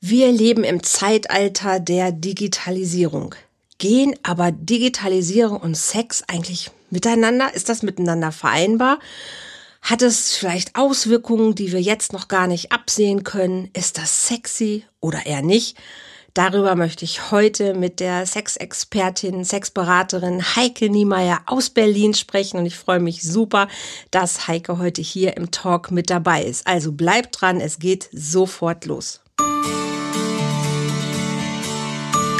Wir leben im Zeitalter der Digitalisierung. Gehen aber Digitalisierung und Sex eigentlich miteinander? Ist das miteinander vereinbar? Hat es vielleicht Auswirkungen, die wir jetzt noch gar nicht absehen können? Ist das sexy oder eher nicht? Darüber möchte ich heute mit der Sexexpertin, Sexberaterin Heike Niemeyer aus Berlin sprechen und ich freue mich super, dass Heike heute hier im Talk mit dabei ist. Also bleibt dran, es geht sofort los.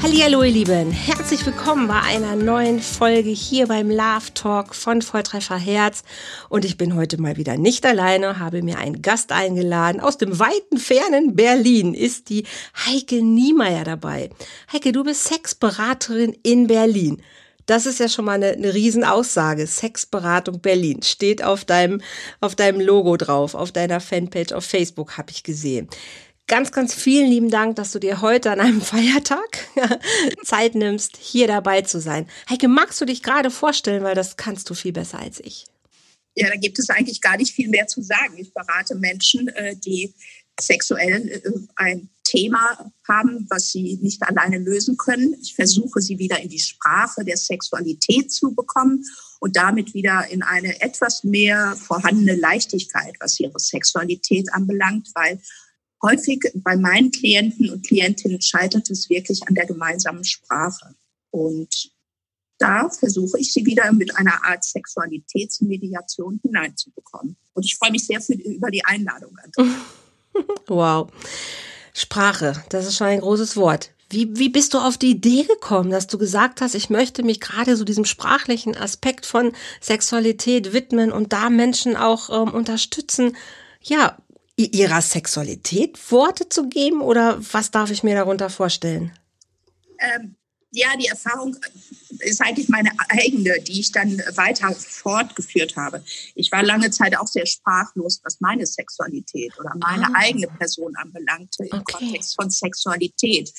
Hallo ihr Lieben, herzlich willkommen bei einer neuen Folge hier beim Love Talk von Volltreffer Herz und ich bin heute mal wieder nicht alleine, habe mir einen Gast eingeladen aus dem weiten fernen Berlin ist die Heike Niemeyer dabei. Heike, du bist Sexberaterin in Berlin. Das ist ja schon mal eine, eine Riesenaussage. Sexberatung Berlin steht auf deinem, auf deinem Logo drauf, auf deiner Fanpage auf Facebook habe ich gesehen ganz, ganz vielen lieben Dank, dass du dir heute an einem Feiertag Zeit nimmst, hier dabei zu sein. Heike, magst du dich gerade vorstellen, weil das kannst du viel besser als ich. Ja, da gibt es eigentlich gar nicht viel mehr zu sagen. Ich berate Menschen, äh, die sexuell äh, ein Thema haben, was sie nicht alleine lösen können. Ich versuche sie wieder in die Sprache der Sexualität zu bekommen und damit wieder in eine etwas mehr vorhandene Leichtigkeit, was ihre Sexualität anbelangt, weil häufig bei meinen Klienten und Klientinnen scheitert es wirklich an der gemeinsamen Sprache. Und da versuche ich sie wieder mit einer Art Sexualitätsmediation hineinzubekommen. Und ich freue mich sehr für, über die Einladung. wow. Sprache, das ist schon ein großes Wort. Wie, wie bist du auf die Idee gekommen, dass du gesagt hast, ich möchte mich gerade so diesem sprachlichen Aspekt von Sexualität widmen und da Menschen auch ähm, unterstützen? Ja, ihrer Sexualität Worte zu geben oder was darf ich mir darunter vorstellen? Ähm, ja, die Erfahrung ist eigentlich meine eigene, die ich dann weiter fortgeführt habe. Ich war lange Zeit auch sehr sprachlos, was meine Sexualität oder meine ah. eigene Person anbelangte im okay. Kontext von Sexualität.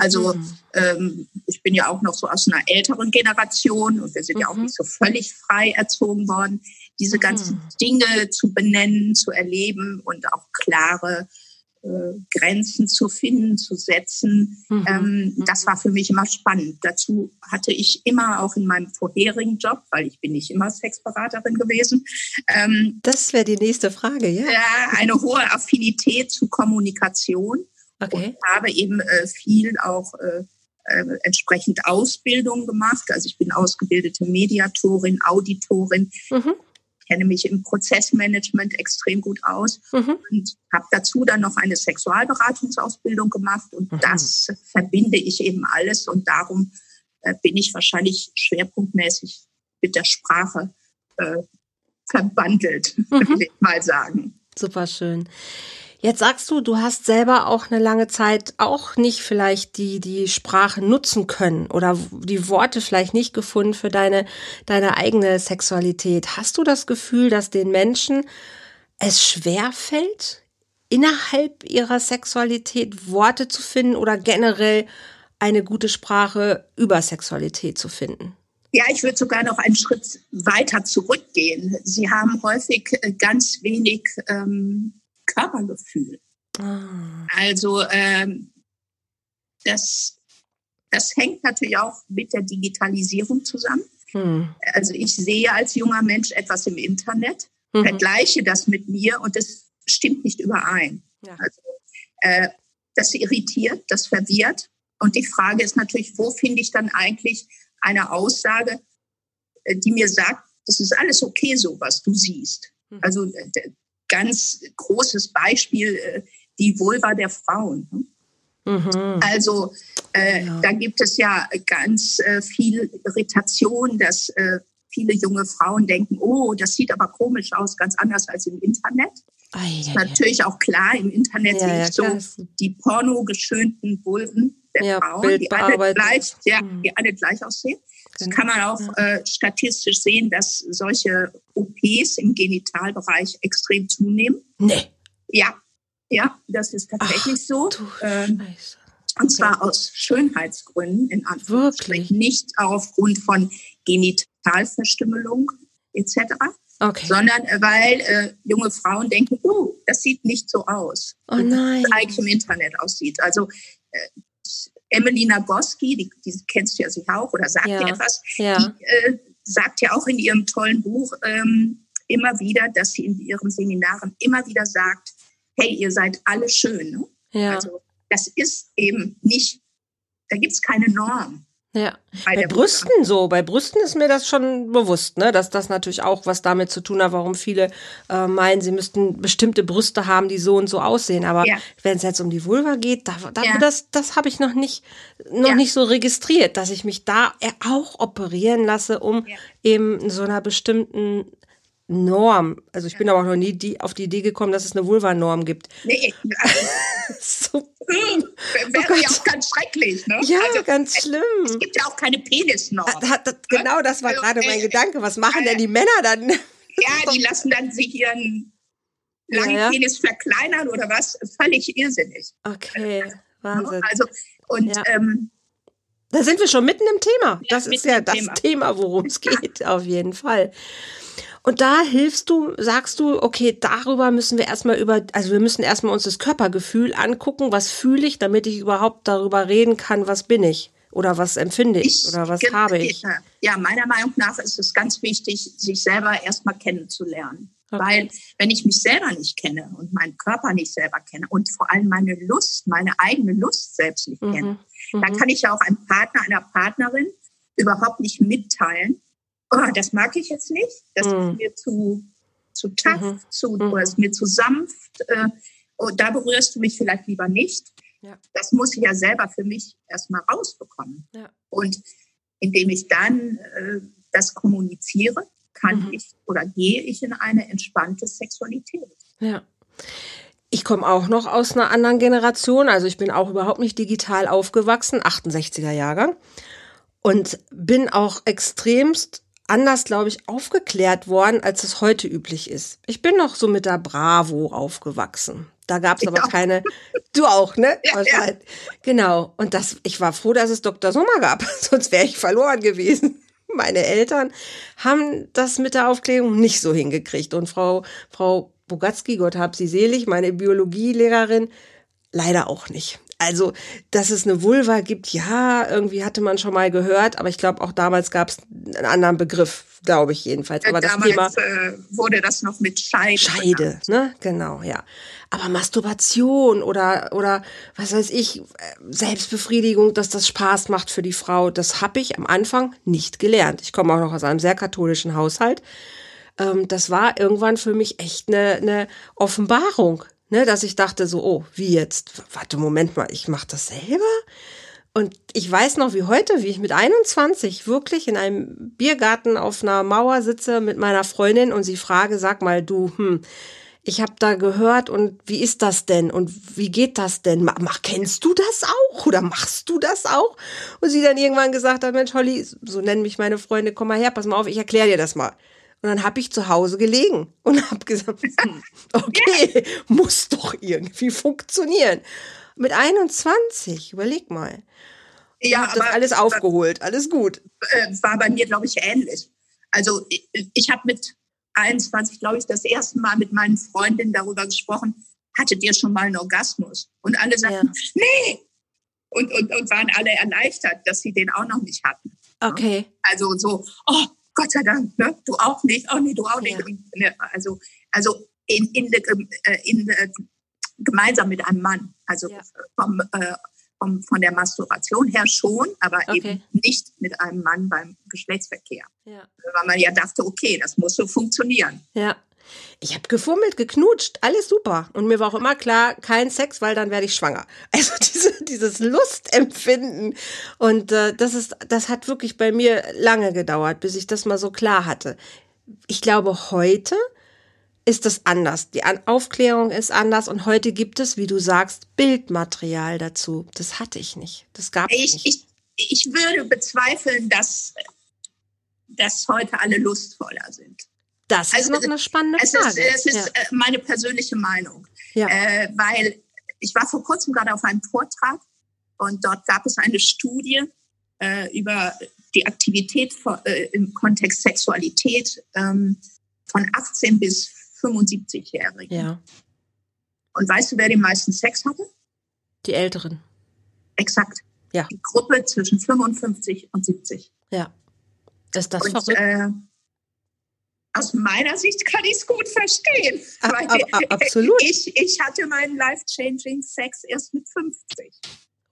Also mhm. ähm, ich bin ja auch noch so aus einer älteren Generation und wir sind mhm. ja auch mhm. nicht so völlig frei erzogen worden diese ganzen mhm. Dinge zu benennen, zu erleben und auch klare äh, Grenzen zu finden, zu setzen. Mhm. Ähm, mhm. das war für mich immer spannend. Dazu hatte ich immer auch in meinem vorherigen Job, weil ich bin nicht immer Sexberaterin gewesen. Ähm, das wäre die nächste Frage, ja. eine hohe Affinität zu Kommunikation. Okay. Und habe eben äh, viel auch äh, äh, entsprechend Ausbildung gemacht. Also ich bin ausgebildete Mediatorin, Auditorin. Mhm kenne mich im Prozessmanagement extrem gut aus mhm. und habe dazu dann noch eine Sexualberatungsausbildung gemacht und mhm. das verbinde ich eben alles und darum äh, bin ich wahrscheinlich schwerpunktmäßig mit der Sprache äh, verbandelt, mhm. würde ich mal sagen. Super schön. Jetzt sagst du, du hast selber auch eine lange Zeit auch nicht vielleicht die, die Sprache nutzen können oder die Worte vielleicht nicht gefunden für deine, deine eigene Sexualität. Hast du das Gefühl, dass den Menschen es schwer fällt, innerhalb ihrer Sexualität Worte zu finden oder generell eine gute Sprache über Sexualität zu finden? Ja, ich würde sogar noch einen Schritt weiter zurückgehen. Sie haben häufig äh, ganz wenig ähm, Körpergefühl. Ah. Also ähm, das, das hängt natürlich auch mit der Digitalisierung zusammen. Hm. Also ich sehe als junger Mensch etwas im Internet, mhm. vergleiche das mit mir und das stimmt nicht überein. Ja. Also, äh, das irritiert, das verwirrt. Und die Frage ist natürlich, wo finde ich dann eigentlich eine Aussage, äh, die mir sagt, das ist alles okay so, was du siehst. Mhm. Also ganz großes Beispiel äh, die Vulva der Frauen. Ne? Mhm. Also äh, ja. da gibt es ja ganz äh, viel Irritation, dass äh, viele junge Frauen denken, oh, das sieht aber komisch aus, ganz anders als im Internet. Ah, ja, ist natürlich ja. auch klar, im Internet ja, sehe ich so die pornogeschönten Vulven der Frauen, die alle, gleich, ja, mhm. die alle gleich aussehen. Das genau. kann man auch äh, statistisch sehen, dass solche OPs im Genitalbereich extrem zunehmen. Nee. Ja, ja, das ist tatsächlich Ach, so. Ähm, und zwar aus Schönheitsgründen, in Anführungsstrichen, nicht aufgrund von Genitalverstümmelung etc., okay. sondern äh, weil äh, junge Frauen denken, oh, das sieht nicht so aus, oh nein. wie es eigentlich im Internet aussieht. Also äh, Emily Nagoski, die, die kennst du ja sicher auch oder sagt ja. dir etwas, ja. die äh, sagt ja auch in ihrem tollen Buch ähm, immer wieder, dass sie in ihren Seminaren immer wieder sagt, hey, ihr seid alle schön. Ne? Ja. Also das ist eben nicht, da gibt es keine Norm. Ja, bei, bei Brüsten Mutter. so, bei Brüsten ist mir das schon bewusst, ne, dass das natürlich auch was damit zu tun hat, warum viele äh, meinen, sie müssten bestimmte Brüste haben, die so und so aussehen. Aber ja. wenn es jetzt um die Vulva geht, da, da, ja. das, das habe ich noch nicht, noch ja. nicht so registriert, dass ich mich da auch operieren lasse, um eben so einer bestimmten Norm. Also ich bin aber auch noch nie die, auf die Idee gekommen, dass es eine Vulva-Norm gibt. Nee. so. Hm, wäre oh ja auch ganz schrecklich, ne? Ja, also, ganz schlimm. Es, es, gibt ja auch keine Penisnorm. Da, genau, das war also, gerade mein äh, Gedanke. Was machen äh, denn die Männer dann? Ja, die lassen dann sich ihren langen ja, ja. Penis verkleinern oder was? Völlig irrsinnig. Okay, Wahnsinn. Also, und ja. ähm, da sind wir schon mitten im Thema. das ist ja das Thema, Thema worum es geht, auf jeden Fall. Und da hilfst du, sagst du, okay, darüber müssen wir erstmal über, also wir müssen erstmal uns das Körpergefühl angucken, was fühle ich, damit ich überhaupt darüber reden kann, was bin ich oder was empfinde ich, ich oder was habe ich. Ja, meiner Meinung nach ist es ganz wichtig, sich selber erstmal kennenzulernen. Okay. Weil wenn ich mich selber nicht kenne und meinen Körper nicht selber kenne und vor allem meine Lust, meine eigene Lust selbst nicht mhm. kenne, mhm. dann kann ich ja auch einem Partner, einer Partnerin überhaupt nicht mitteilen, oh, das mag ich jetzt nicht, das mhm. ist mir zu, zu tough, mhm. zu, mhm. ist mir zu sanft, äh, oh, da berührst du mich vielleicht lieber nicht. Ja. Das muss ich ja selber für mich erstmal rausbekommen. Ja. Und indem ich dann äh, das kommuniziere, kann mhm. ich oder gehe ich in eine entspannte Sexualität. Ja. Ich komme auch noch aus einer anderen Generation, also ich bin auch überhaupt nicht digital aufgewachsen, 68er Jahrgang und bin auch extremst anders, glaube ich, aufgeklärt worden, als es heute üblich ist. Ich bin noch so mit der Bravo aufgewachsen. Da gab es aber auch. keine. Du auch, ne? Ja, ja. Genau. Und das, ich war froh, dass es Dr. Sommer gab, sonst wäre ich verloren gewesen. Meine Eltern haben das mit der Aufklärung nicht so hingekriegt. Und Frau, Frau Bogatzki, Gott hab sie selig, meine Biologielehrerin, leider auch nicht. Also, dass es eine Vulva gibt, ja, irgendwie hatte man schon mal gehört, aber ich glaube, auch damals gab es einen anderen Begriff, glaube ich jedenfalls. Aber damals das Thema äh, wurde das noch mit Scheide. Scheide, ne? Genau, ja. Aber Masturbation oder oder was weiß ich, Selbstbefriedigung, dass das Spaß macht für die Frau, das habe ich am Anfang nicht gelernt. Ich komme auch noch aus einem sehr katholischen Haushalt. Ähm, das war irgendwann für mich echt eine, eine Offenbarung Ne, dass ich dachte so, oh, wie jetzt? Warte, Moment mal, ich mache das selber? Und ich weiß noch wie heute, wie ich mit 21 wirklich in einem Biergarten auf einer Mauer sitze mit meiner Freundin und sie frage, sag mal, du, hm, ich habe da gehört und wie ist das denn und wie geht das denn? Mach, kennst du das auch oder machst du das auch? Und sie dann irgendwann gesagt hat, Mensch, Holly, so nennen mich meine Freunde, komm mal her, pass mal auf, ich erkläre dir das mal. Und dann habe ich zu Hause gelegen und habe gesagt, hm, okay, muss doch irgendwie funktionieren. Mit 21, überleg mal. Ja, aber, das alles aufgeholt, alles gut. Äh, war bei mir, glaube ich, ähnlich. Also ich, ich habe mit 21, glaube ich, das erste Mal mit meinen Freundinnen darüber gesprochen, hattet ihr schon mal einen Orgasmus? Und alle sagten, ja. nee. Und, und, und waren alle erleichtert, dass sie den auch noch nicht hatten. Okay. Also so, oh, Gott sei Dank, ne? du auch nicht, oh nee, du auch nicht. Ja. Ne, also, also in, in, äh, in, in, gemeinsam mit einem Mann. Also ja. vom, äh, vom, von der Masturbation her schon, aber okay. eben nicht mit einem Mann beim Geschlechtsverkehr. Ja. Weil man ja dachte, okay, das muss so funktionieren. Ja. Ich habe gefummelt, geknutscht, alles super. Und mir war auch immer klar, kein Sex, weil dann werde ich schwanger. Also diese, dieses Lustempfinden. Und äh, das ist, das hat wirklich bei mir lange gedauert, bis ich das mal so klar hatte. Ich glaube, heute ist das anders. Die Aufklärung ist anders und heute gibt es, wie du sagst, Bildmaterial dazu. Das hatte ich nicht. Das gab es nicht. Ich, ich würde bezweifeln, dass dass heute alle lustvoller sind. Das ist also, noch eine spannende Frage. Es ist, es ist ja. Äh, meine persönliche Meinung. Ja. Äh, weil ich war vor kurzem gerade auf einem Vortrag und dort gab es eine Studie äh, über die Aktivität von, äh, im Kontext Sexualität ähm, von 18 bis 75-Jährigen. Ja. Und weißt du, wer den meisten Sex hatte? Die Älteren. Exakt. Ja. Die Gruppe zwischen 55 und 70. Ja. Ist das und, verrückt? Aus meiner Sicht kann ich es gut verstehen. Ab, ab, ab, absolut. Ich, ich hatte meinen life-changing Sex erst mit 50.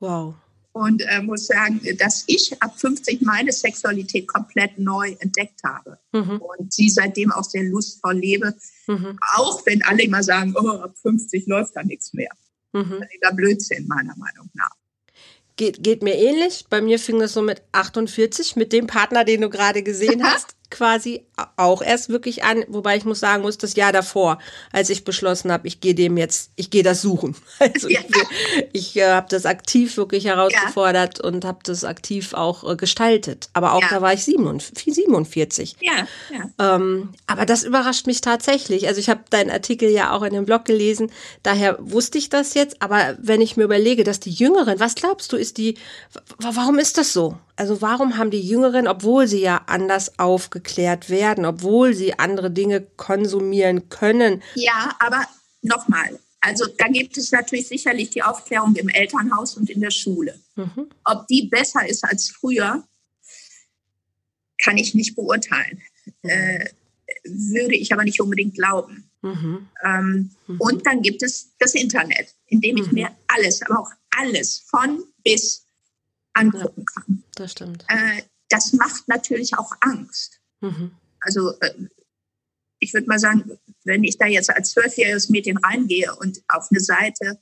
Wow. Und äh, muss sagen, dass ich ab 50 meine Sexualität komplett neu entdeckt habe. Mhm. Und sie seitdem auch sehr lustvoll lebe. Mhm. Auch wenn alle immer sagen, oh, ab 50 läuft da nichts mehr. Mhm. Das ist Blödsinn, meiner Meinung nach. Geht, geht mir ähnlich. Bei mir fing das so mit 48, mit dem Partner, den du gerade gesehen hast quasi auch erst wirklich an, wobei ich muss sagen muss, das Jahr davor, als ich beschlossen habe, ich gehe dem jetzt, ich gehe das suchen. Also ja. ich, ich äh, habe das aktiv wirklich herausgefordert ja. und habe das aktiv auch äh, gestaltet. Aber auch ja. da war ich 47. 47. Ja, ja. Ähm, aber das überrascht mich tatsächlich. Also ich habe deinen Artikel ja auch in dem Blog gelesen, daher wusste ich das jetzt. Aber wenn ich mir überlege, dass die Jüngeren, was glaubst du, ist die, warum ist das so? Also warum haben die Jüngeren, obwohl sie ja anders aufgeklärt werden, obwohl sie andere Dinge konsumieren können? Ja, aber nochmal, also da gibt es natürlich sicherlich die Aufklärung im Elternhaus und in der Schule. Mhm. Ob die besser ist als früher, kann ich nicht beurteilen. Mhm. Äh, würde ich aber nicht unbedingt glauben. Mhm. Ähm, mhm. Und dann gibt es das Internet, in dem ich mhm. mir alles, aber auch alles von bis angucken kann. das stimmt. Äh, das macht natürlich auch Angst. Mhm. Also äh, ich würde mal sagen, wenn ich da jetzt als zwölfjähriges Mädchen reingehe und auf eine Seite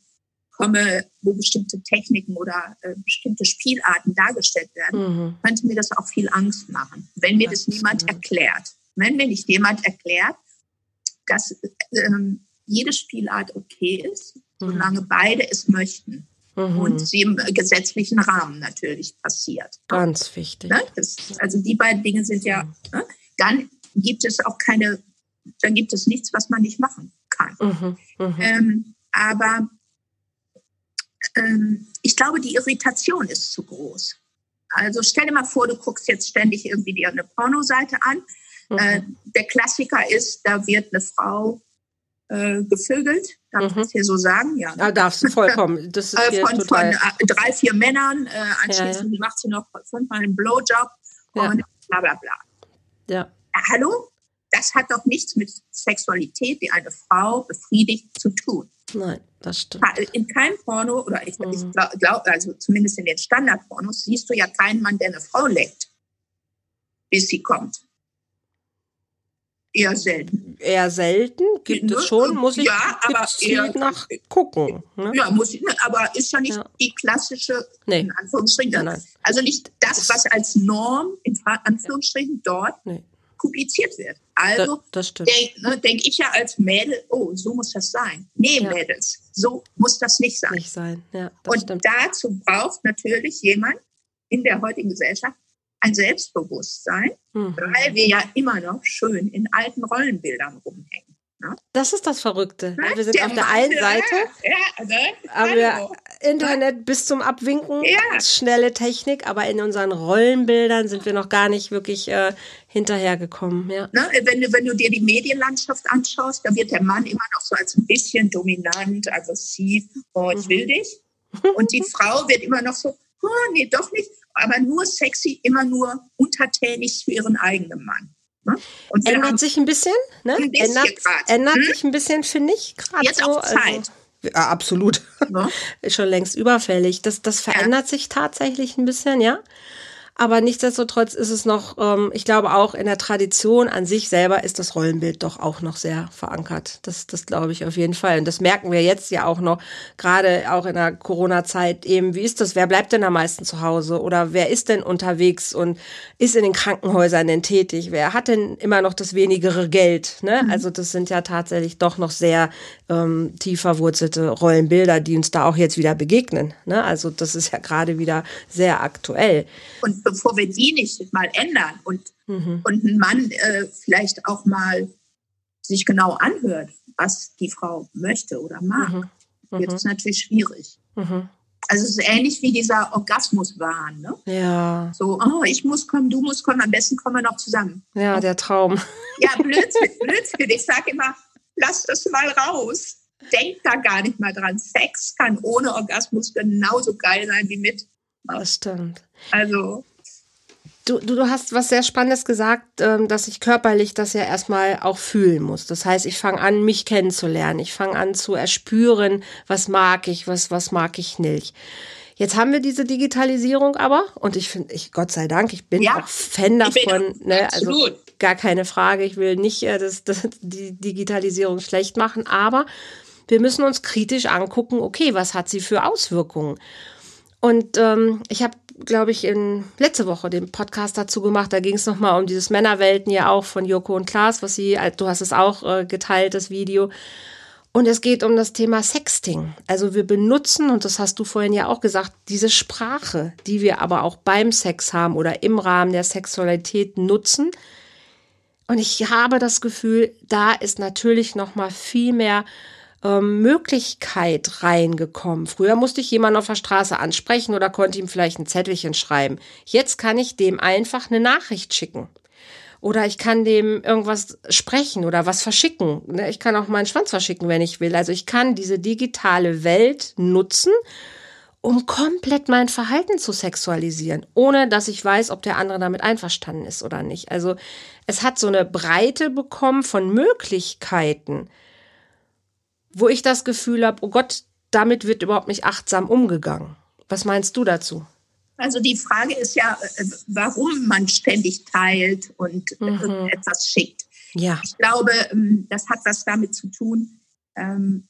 komme, wo bestimmte Techniken oder äh, bestimmte Spielarten dargestellt werden, mhm. könnte mir das auch viel Angst machen, wenn mir das, das niemand erklärt. Wenn mir nicht jemand erklärt, dass ähm, jede Spielart okay ist, mhm. solange beide es möchten mhm. und sie im gesetzlichen Rahmen natürlich passiert. Ganz wichtig. Ne? Das, also die beiden Dinge sind ja, mhm. ne? dann gibt es auch keine, dann gibt es nichts, was man nicht machen kann. Mhm. mhm. Ähm, aber ähm, ich glaube, die Irritation ist zu groß. Also stell dir mal vor, du guckst jetzt ständig irgendwie dir eine Pornoseite an. Mhm. Äh, der Klassiker ist, da wird eine Frau äh, gevögelt. Darf ich mhm. das hier so sagen? Ja, ne? ja darfst du vollkommen. Das ist äh, von, total von äh, drei, vier Männern. Äh, anschließend ja, ja. macht sie noch fünfmal einen Blowjob ja. und bla bla bla. Ja. Hallo? Das hat doch nichts mit Sexualität, die eine Frau befriedigt, zu tun. Nein, das stimmt. In keinem Porno, oder ich, mhm. ich glaube, glaub, also zumindest in den Standardpornos, siehst du ja keinen Mann, der eine Frau leckt, bis sie kommt. Eher selten. Eher selten? Gibt ne? es schon? Muss ich ja, aber eher, nachgucken. Ne? Ja, muss ich, aber ist ja nicht ja. die klassische, nee. in Anführungsstrichen, nein, nein. also nicht das, was als Norm, in Anführungsstrichen, dort nee. publiziert wird. Also denke ne, denk ich ja als Mädel, oh, so muss das sein. Nee, ja. Mädels, so muss das nicht sein. Nicht sein, ja. Und stimmt. dazu braucht natürlich jemand in der heutigen Gesellschaft ein Selbstbewusstsein, mhm. weil wir ja immer noch schön in alten Rollenbildern rumhängen. Ne? Das ist das Verrückte. Ne? Wir sind der auf der einen Seite, ja, ne? aber Internet bis zum Abwinken, ja. schnelle Technik, aber in unseren Rollenbildern sind wir noch gar nicht wirklich äh, hinterhergekommen. Ja. Ne? Wenn, du, wenn du dir die Medienlandschaft anschaust, da wird der Mann immer noch so als ein bisschen dominant, aggressiv, oh, ich will mhm. dich. Und die Frau wird immer noch so, oh, nee, doch nicht aber nur sexy, immer nur untertänig für ihren eigenen Mann. Ne? Ändert sich ein bisschen, ne? Ein bisschen ändert, ändert hm? sich ein bisschen, finde ich, gerade Jetzt so. Auch Zeit. Also, ja, absolut. Ja. Ist schon längst überfällig. Das, das verändert ja. sich tatsächlich ein bisschen, ja. Aber nichtsdestotrotz ist es noch, ähm, ich glaube auch in der Tradition an sich selber ist das Rollenbild doch auch noch sehr verankert. Das, das glaube ich auf jeden Fall. Und das merken wir jetzt ja auch noch, gerade auch in der Corona-Zeit eben. Wie ist das? Wer bleibt denn am meisten zu Hause? Oder wer ist denn unterwegs und ist in den Krankenhäusern denn tätig? Wer hat denn immer noch das wenigere Geld? Ne? Mhm. Also das sind ja tatsächlich doch noch sehr ähm, tief verwurzelte Rollenbilder, die uns da auch jetzt wieder begegnen. Ne? Also das ist ja gerade wieder sehr aktuell. Und bevor wir die nicht mal ändern und, mhm. und ein Mann äh, vielleicht auch mal sich genau anhört, was die Frau möchte oder mag, mhm. wird mhm. es natürlich schwierig. Mhm. Also es ist ähnlich wie dieser Orgasmuswahn. Ne? Ja. So, oh, ich muss kommen, du musst kommen, am besten kommen wir noch zusammen. Ja, der Traum. Ja, Blödsinn, Blödsinn. Ich sage immer, lass das mal raus. Denk da gar nicht mal dran. Sex kann ohne Orgasmus genauso geil sein wie mit. Das stimmt. Also. Du, du, du hast was sehr Spannendes gesagt, ähm, dass ich körperlich das ja erstmal auch fühlen muss. Das heißt, ich fange an, mich kennenzulernen. Ich fange an zu erspüren, was mag ich, was, was mag ich nicht. Jetzt haben wir diese Digitalisierung aber und ich finde, ich Gott sei Dank, ich bin ja, auch Fan davon. Ne? Also gar keine Frage. Ich will nicht äh, das, das, die Digitalisierung schlecht machen, aber wir müssen uns kritisch angucken. Okay, was hat sie für Auswirkungen? Und ähm, ich habe, glaube ich, in letzte Woche den Podcast dazu gemacht. Da ging es nochmal um dieses Männerwelten ja auch von Joko und Klaas, was sie, du hast es auch äh, geteilt, das Video. Und es geht um das Thema Sexting. Also wir benutzen, und das hast du vorhin ja auch gesagt, diese Sprache, die wir aber auch beim Sex haben oder im Rahmen der Sexualität nutzen. Und ich habe das Gefühl, da ist natürlich noch mal viel mehr ähm, Möglichkeit reingekommen. Früher musste ich jemanden auf der Straße ansprechen oder konnte ihm vielleicht ein Zettelchen schreiben. Jetzt kann ich dem einfach eine Nachricht schicken. Oder ich kann dem irgendwas sprechen oder was verschicken. Ne, ich kann auch meinen Schwanz verschicken, wenn ich will. Also ich kann diese digitale Welt nutzen, um komplett mein Verhalten zu sexualisieren, ohne dass ich weiß, ob der andere damit einverstanden ist oder nicht. Also es hat so eine Breite bekommen von Möglichkeiten, wo ich das Gefühl habe, oh Gott, damit wird überhaupt nicht achtsam umgegangen. Was meinst du dazu? Also die Frage ist ja, äh, warum man ständig teilt und mhm. etwas schickt. Ja. Ich glaube, ähm, das hat was damit zu tun, ähm,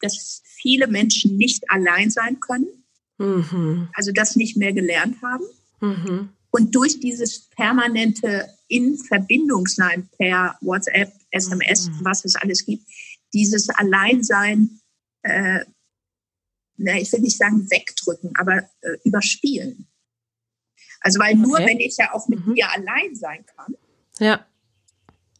dass viele Menschen nicht allein sein können, mhm. also das nicht mehr gelernt haben. Mhm. Und durch dieses permanente in Verbindung sein per WhatsApp, SMS, mhm. was es alles gibt, dieses Alleinsein, äh, na, ich will nicht sagen wegdrücken, aber äh, überspielen. Also weil nur wenn ich ja auch mit mhm. mir allein sein kann, ja.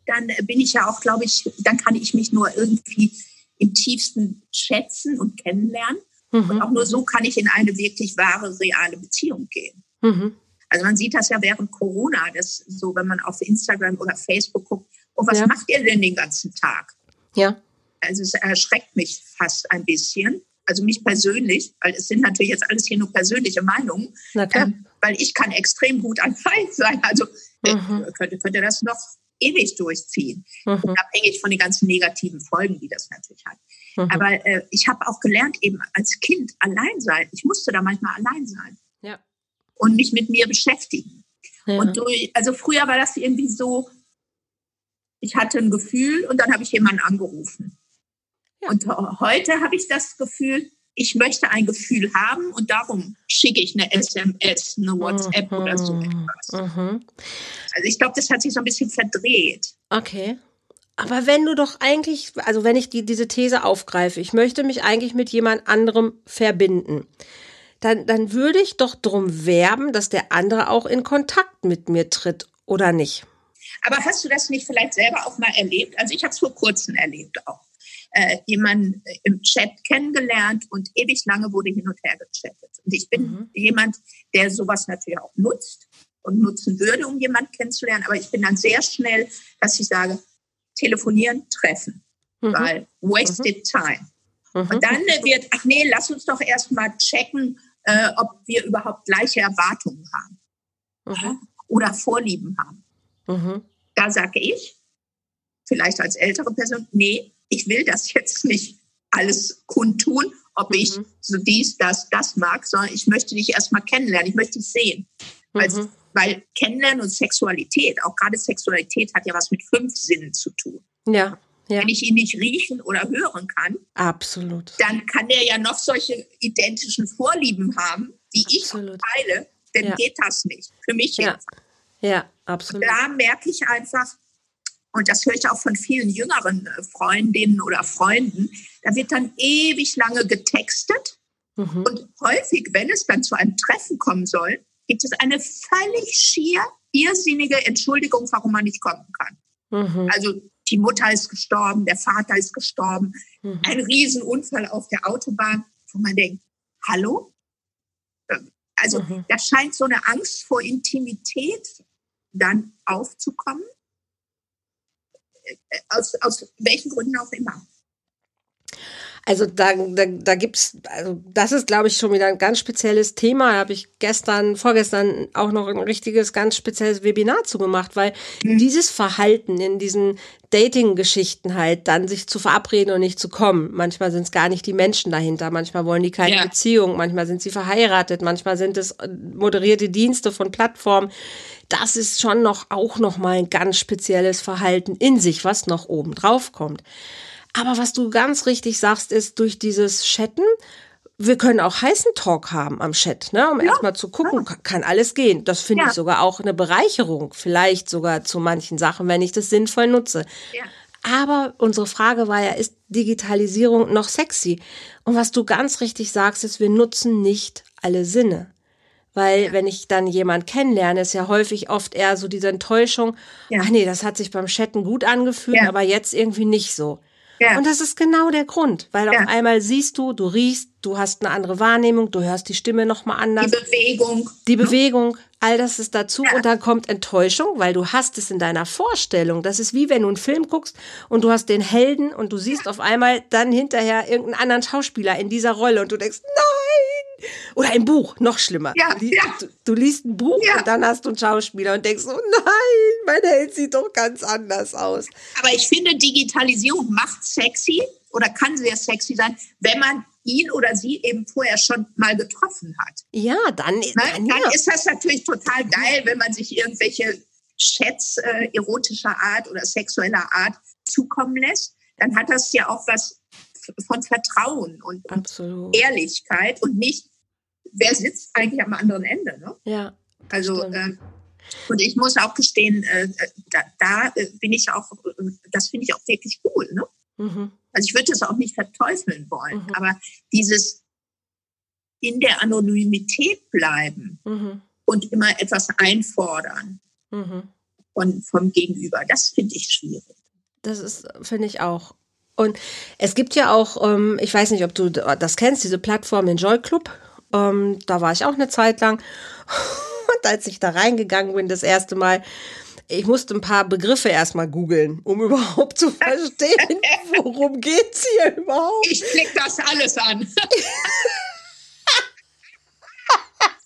dann bin ich ja auch, glaube ich, dann kann ich mich nur irgendwie im tiefsten schätzen und kennenlernen. Mhm. Und auch nur so kann ich in eine wirklich wahre, reale Beziehung gehen. Mhm. Also man sieht das ja während Corona, das so, wenn man auf Instagram oder Facebook guckt, oh, was ja. macht ihr denn den ganzen Tag? Ja also es erschreckt mich fast ein bisschen. Also mich persönlich, weil es sind natürlich jetzt alles hier nur persönliche Meinungen, ähm, weil ich kann extrem gut an Feind sein. Also äh, mhm. könnte, könnte das noch ewig durchziehen, mhm. unabhängig von den ganzen negativen Folgen, die das natürlich hat. Mhm. Aber äh, ich habe auch gelernt, eben als Kind allein sein. Ich musste da manchmal allein sein ja. und mich mit mir beschäftigen. Ja. Und durch, also früher war das irgendwie so, ich hatte ein Gefühl und dann habe ich jemanden angerufen. Ja. Und heute habe ich das Gefühl, ich möchte ein Gefühl haben und darum schicke ich eine SMS, eine WhatsApp mhm. oder so etwas. Mhm. Also ich glaube, das hat sich so ein bisschen verdreht. Okay. Aber wenn du doch eigentlich, also wenn ich die, diese These aufgreife, ich möchte mich eigentlich mit jemand anderem verbinden, dann, dann würde ich doch darum werben, dass der andere auch in Kontakt mit mir tritt, oder nicht? Aber hast du das nicht vielleicht selber auch mal erlebt? Also ich habe es vor kurzem erlebt auch äh, jemanden im Chat kennengelernt und ewig lange wurde hin und her gechattet. Und ich bin mhm. jemand, der sowas natürlich auch nutzt und nutzen würde, um jemanden kennenzulernen. Aber ich bin dann sehr schnell, dass ich sage, telefonieren, treffen, mhm. weil wasted mhm. time. Mhm. Und dann wird, ach nee, lass uns doch erstmal checken, äh, ob wir überhaupt gleiche Erwartungen haben mhm. oder Vorlieben haben. Mhm. Da sage ich, vielleicht als ältere Person, nee, ich will das jetzt nicht alles kundtun, ob ich mhm. so dies, das, das mag, sondern ich möchte dich erstmal kennenlernen, ich möchte dich sehen. Mhm. Weil, Kennenlernen und Sexualität, auch gerade Sexualität hat ja was mit fünf Sinnen zu tun. Ja. Ja. Wenn ich ihn nicht riechen oder hören kann, absolut, dann kann er ja noch solche identischen Vorlieben haben, die absolut. ich teile, dann ja. geht das nicht. Für mich ja. Ja, absolut. Und da merke ich einfach, und das höre ich auch von vielen jüngeren äh, Freundinnen oder Freunden, da wird dann ewig lange getextet. Mhm. Und häufig, wenn es dann zu einem Treffen kommen soll, gibt es eine völlig schier irrsinnige Entschuldigung, warum man nicht kommen kann. Mhm. Also die Mutter ist gestorben, der Vater ist gestorben, mhm. ein Riesenunfall auf der Autobahn, wo man denkt, hallo? Ähm, also mhm. da scheint so eine Angst vor Intimität dann aufzukommen, aus, aus welchen Gründen auch immer. Also da, da, da gibt's, also das ist, glaube ich, schon wieder ein ganz spezielles Thema. Da habe ich gestern, vorgestern auch noch ein richtiges, ganz spezielles Webinar zugemacht, weil mhm. dieses Verhalten in diesen Dating-Geschichten halt, dann sich zu verabreden und nicht zu kommen. Manchmal sind es gar nicht die Menschen dahinter, manchmal wollen die keine ja. Beziehung, manchmal sind sie verheiratet, manchmal sind es äh, moderierte Dienste von Plattformen. Das ist schon noch auch noch mal ein ganz spezielles Verhalten in sich, was noch oben drauf kommt. Aber was du ganz richtig sagst, ist durch dieses Chatten, wir können auch heißen Talk haben am Chat, ne? um ja, erstmal zu gucken, kann alles gehen. Das finde ja. ich sogar auch eine Bereicherung, vielleicht sogar zu manchen Sachen, wenn ich das sinnvoll nutze. Ja. Aber unsere Frage war ja, ist Digitalisierung noch sexy? Und was du ganz richtig sagst, ist, wir nutzen nicht alle Sinne. Weil wenn ich dann jemand kennenlerne, ist ja häufig oft eher so diese Enttäuschung, ja. ach nee, das hat sich beim Chatten gut angefühlt, aber jetzt irgendwie nicht so. Ja. Und das ist genau der Grund, weil ja. auf einmal siehst du, du riechst, du hast eine andere Wahrnehmung, du hörst die Stimme nochmal anders. Die Bewegung. Die Bewegung, all das ist dazu ja. und dann kommt Enttäuschung, weil du hast es in deiner Vorstellung. Das ist wie wenn du einen Film guckst und du hast den Helden und du siehst auf einmal dann hinterher irgendeinen anderen Schauspieler in dieser Rolle und du denkst, nein! Oder ein Buch, noch schlimmer. Ja, du, ja. Du, du liest ein Buch ja. und dann hast du einen Schauspieler und denkst, oh nein, mein Held sieht doch ganz anders aus. Aber ich finde, Digitalisierung macht sexy oder kann sehr sexy sein, wenn man ihn oder sie eben vorher schon mal getroffen hat. Ja, dann, ne? dann, dann ja. ist das natürlich total geil, wenn man sich irgendwelche Chats äh, erotischer Art oder sexueller Art zukommen lässt. Dann hat das ja auch was von Vertrauen und, und Ehrlichkeit und nicht, wer sitzt eigentlich am anderen Ende. Ne? Ja. Also äh, und ich muss auch gestehen, äh, da, da äh, bin ich auch, äh, das finde ich auch wirklich cool. Ne? Mhm. Also ich würde das auch nicht verteufeln wollen, mhm. aber dieses in der Anonymität bleiben mhm. und immer etwas einfordern mhm. von, vom Gegenüber, das finde ich schwierig. Das ist, finde ich auch. Und es gibt ja auch, ähm, ich weiß nicht, ob du das kennst, diese Plattform Enjoy Club. Ähm, da war ich auch eine Zeit lang. Und als ich da reingegangen bin, das erste Mal, ich musste ein paar Begriffe erstmal googeln, um überhaupt zu verstehen, worum geht's hier überhaupt. Ich klick das alles an.